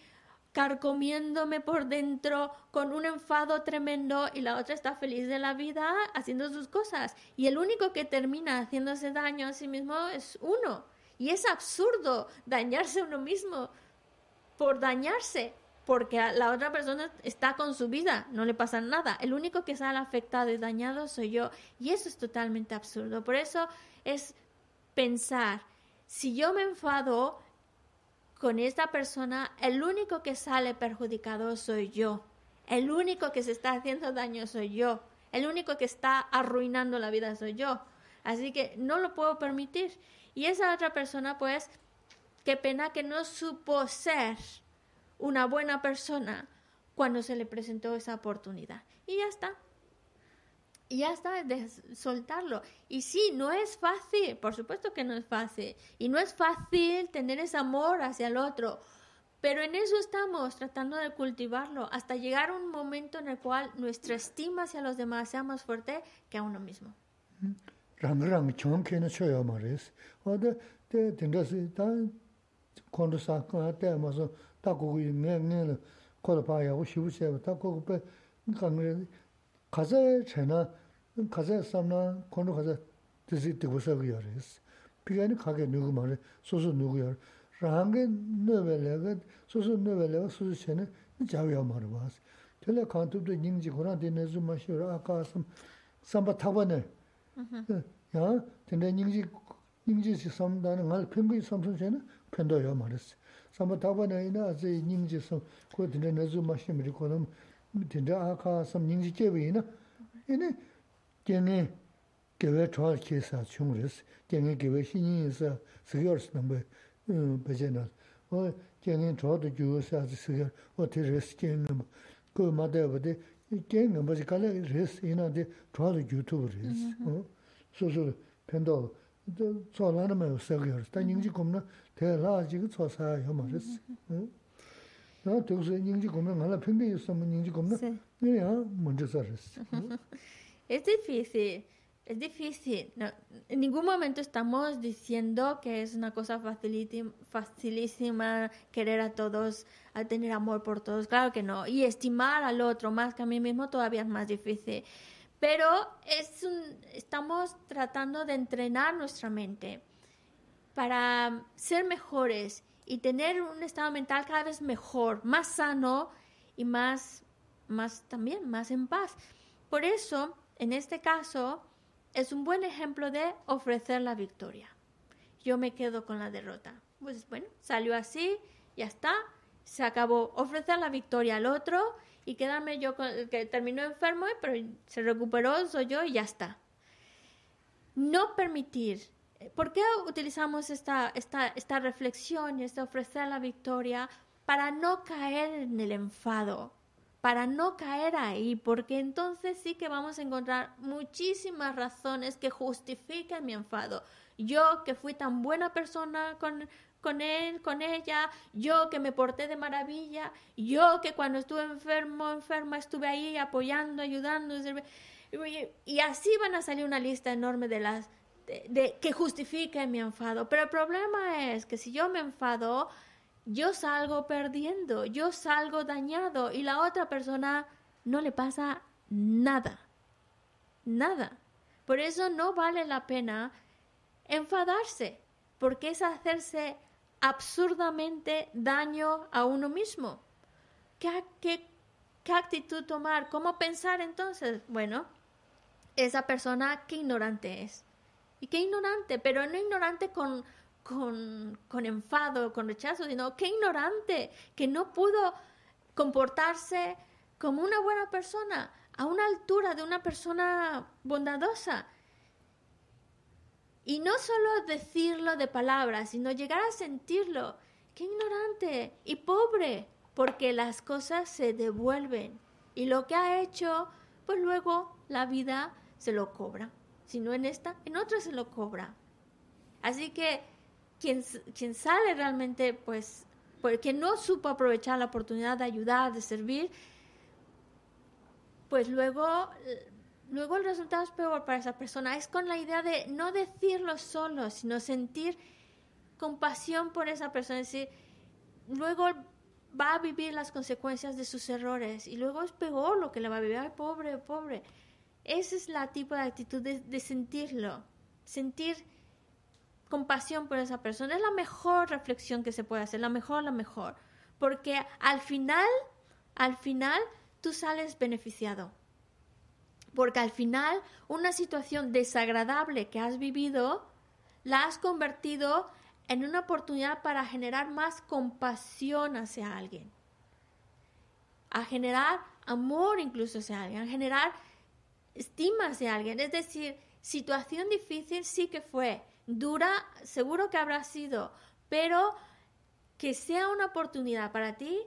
[SPEAKER 1] carcomiéndome por dentro con un enfado tremendo y la otra está feliz de la vida haciendo sus cosas. Y el único que termina haciéndose daño a sí mismo es uno. Y es absurdo dañarse a uno mismo por dañarse porque la otra persona está con su vida, no le pasa nada. El único que sale afectado y dañado soy yo. Y eso es totalmente absurdo. Por eso es pensar, si yo me enfado con esta persona, el único que sale perjudicado soy yo. El único que se está haciendo daño soy yo. El único que está arruinando la vida soy yo. Así que no lo puedo permitir. Y esa otra persona, pues, qué pena que no supo ser una buena persona cuando se le presentó esa oportunidad. Y ya está. Y ya está, de soltarlo. Y sí, no es fácil, por supuesto que no es fácil. Y no es fácil tener ese amor hacia el otro. Pero en eso estamos, tratando de cultivarlo, hasta llegar a un momento en el cual nuestra estima hacia los demás sea más fuerte que a uno mismo.
[SPEAKER 2] 다 거기 내내 거기 봐야 하고 싶으세요. 다 거기 빼 강에 가자 제나 가자 삼나 건너 가자 뜻이 되고 서고요. 비가니 가게 누구 말에 소소 누구요. 라한게 너벨레가 소소 너벨레가 소소 전에 자위야 말어 봐. 전에 간투도 닝지 고나 되네즈 마셔라 아까슴 삼바 타바네. 야, 근데 닝지 닝지 삼다는 말 평균 삼선 전에 편도요 말했어. sāma tāpa nā yinā sē nyingzhi sōm, kō tindā nā zū mā shīm rī kō nām, tindā ā kā sōm nyingzhi kēbi yinā, yinā tēngē gēwē chōr kē sā chūng rīs, tēngē gēwē shī nying sā sīgyōr sī nāmbā bācē nā, wā tēngē chōr tu gyū sā sī sīgyōr, wā tē rīs tēngē mā, kō mā tā yabā tē, tēngē mā sī kālā rīs, yinā tē chōr tu gyū tu rīs, sō sō pēndō tsō lā nā mā yō sā kī rēs, tā nying jī kōm nā, tē lā jī kī tsō sā yō mā rēs. Nā tē kū sō nying jī kōm nā, ngā lā pēntē yō sā mā nying jī kōm nā, ngā yā mā rē sā rēs.
[SPEAKER 1] Es difícil, es difícil. No, en ningún momento estamos diciendo que es una cosa facilísima querer a todos, a tener amor por todos. Claro que no. Y estimar al otro más que a mí mismo todavía es más difícil. Pero estamos tratando de entrenar nuestra mente para ser mejores y tener un estado mental cada vez mejor, más sano y más, más también, más en paz. Por eso, en este caso, es un buen ejemplo de ofrecer la victoria. Yo me quedo con la derrota. Pues bueno, salió así, ya está, se acabó. Ofrecer la victoria al otro y quedarme yo con el que terminó enfermo, pero se recuperó, soy yo y ya está no permitir. ¿Por qué utilizamos esta, esta, esta reflexión y este ofrecer la victoria? Para no caer en el enfado, para no caer ahí, porque entonces sí que vamos a encontrar muchísimas razones que justifiquen mi enfado. Yo que fui tan buena persona con, con él, con ella, yo que me porté de maravilla, yo que cuando estuve enfermo, enferma, estuve ahí apoyando, ayudando, y, así van a salir una lista enorme de las de, de- que justifiquen mi enfado. Pero el problema es que si yo me enfado, yo salgo perdiendo, yo salgo dañado y la otra persona no le pasa nada. Nada. Por eso no vale la pena enfadarse, porque es hacerse absurdamente daño a uno mismo. ¿Qué, qué, qué actitud tomar? ¿Cómo pensar entonces? Bueno, esa persona qué ignorante es. Y qué ignorante, pero no ignorante con, con, con enfado, con rechazo, sino qué ignorante, que no pudo comportarse como una buena persona, a una altura de una persona bondadosa. Y no solo decirlo de palabras, sino llegar a sentirlo. Qué ignorante y pobre, porque las cosas se devuelven. Y lo que ha hecho, pues luego la vida se lo cobra. Si no en esta, en otra se lo cobra. Así que quien, quien sale realmente, pues, porque no supo aprovechar la oportunidad de ayudar, de servir, pues luego, luego el resultado es peor para esa persona. Es con la idea de no decirlo solo, sino sentir compasión por esa persona. Es decir, luego va a vivir las consecuencias de sus errores y luego es peor lo que le va a vivir. Ay, pobre, pobre. Esa es la tipo de actitud de, de sentirlo, sentir compasión por esa persona. Es la mejor reflexión que se puede hacer, la mejor, la mejor. Porque al final, al final, tú sales beneficiado. Porque al final, una situación desagradable que has vivido, la has convertido en una oportunidad para generar más compasión hacia alguien. A generar amor incluso hacia alguien, a generar estima hacia alguien. Es decir, situación difícil sí que fue, dura seguro que habrá sido, pero que sea una oportunidad para ti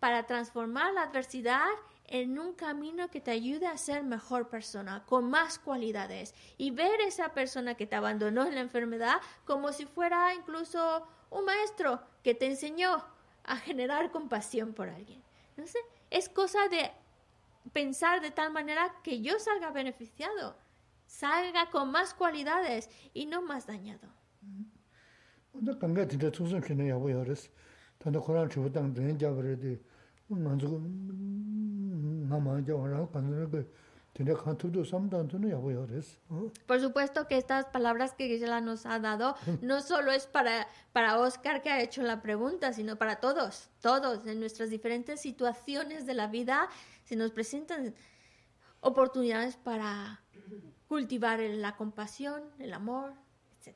[SPEAKER 1] para transformar la adversidad en un camino que te ayude a ser mejor persona, con más cualidades, y ver esa persona que te abandonó en la enfermedad como si fuera incluso un maestro que te enseñó a generar compasión por alguien. No sé, es cosa de pensar de tal manera que yo salga beneficiado, salga con más cualidades y no más dañado.
[SPEAKER 2] 나감 가 진짜 총선 편에 야고 여랬어. 단도 코란 주부 땅 된 잡으려디. 만족 나만 저라 간을 그 진짜 간투도 삼단도는 야고 여랬어. 어?
[SPEAKER 1] Por supuesto que estas palabras que Gisela nos ha dado no solo es para, para Oscar que ha hecho la pregunta, sino para todos, todos, en nuestras diferentes situaciones de la vida se nos presentan oportunidades para cultivar el- la compasión, el amor, etc.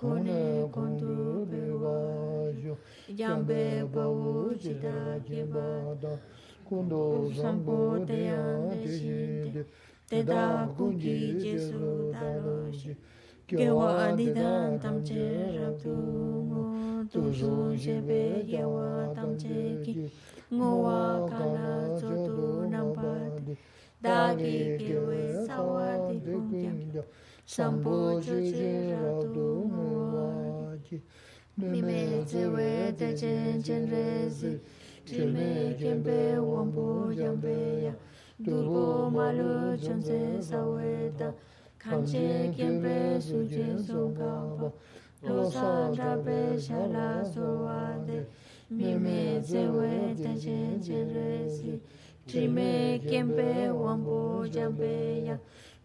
[SPEAKER 2] kone kondu bewa yo yambe bawu jida geba da kundu sambo deyan deshinde teda kunji jesu daroshi gewa adidan tamche rabdu ngo tuzu jebe gewa tamche ki ngowa kala zodu nambadi dagi gewe sawadi kumkyam sambu chu chi ra du mu wa chi mi me zi we de chen chen re zi chi me ken pe wang bu yang pe ya du bu ma lu chen zi sa we da kan che ken pe su je
[SPEAKER 1] su ka ba
[SPEAKER 2] lo sa ra pe sha la su wa de
[SPEAKER 1] mi me zi we de
[SPEAKER 2] chen chen re zi chi me ken pe wang bu yang pe ya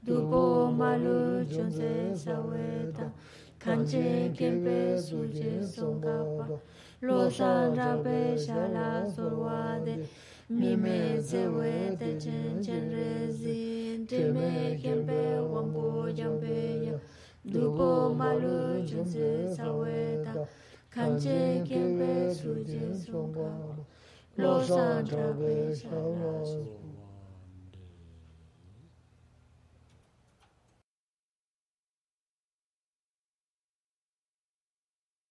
[SPEAKER 2] dupo malu chunse saweta kanche kempe suje songkapa lo san rabe shala sorwade mime zewe te chen chen rezi dime kempe wambu jambe ya dupo malu chunse saweta kanche kempe suje songkapa lo san rabe shala sorwade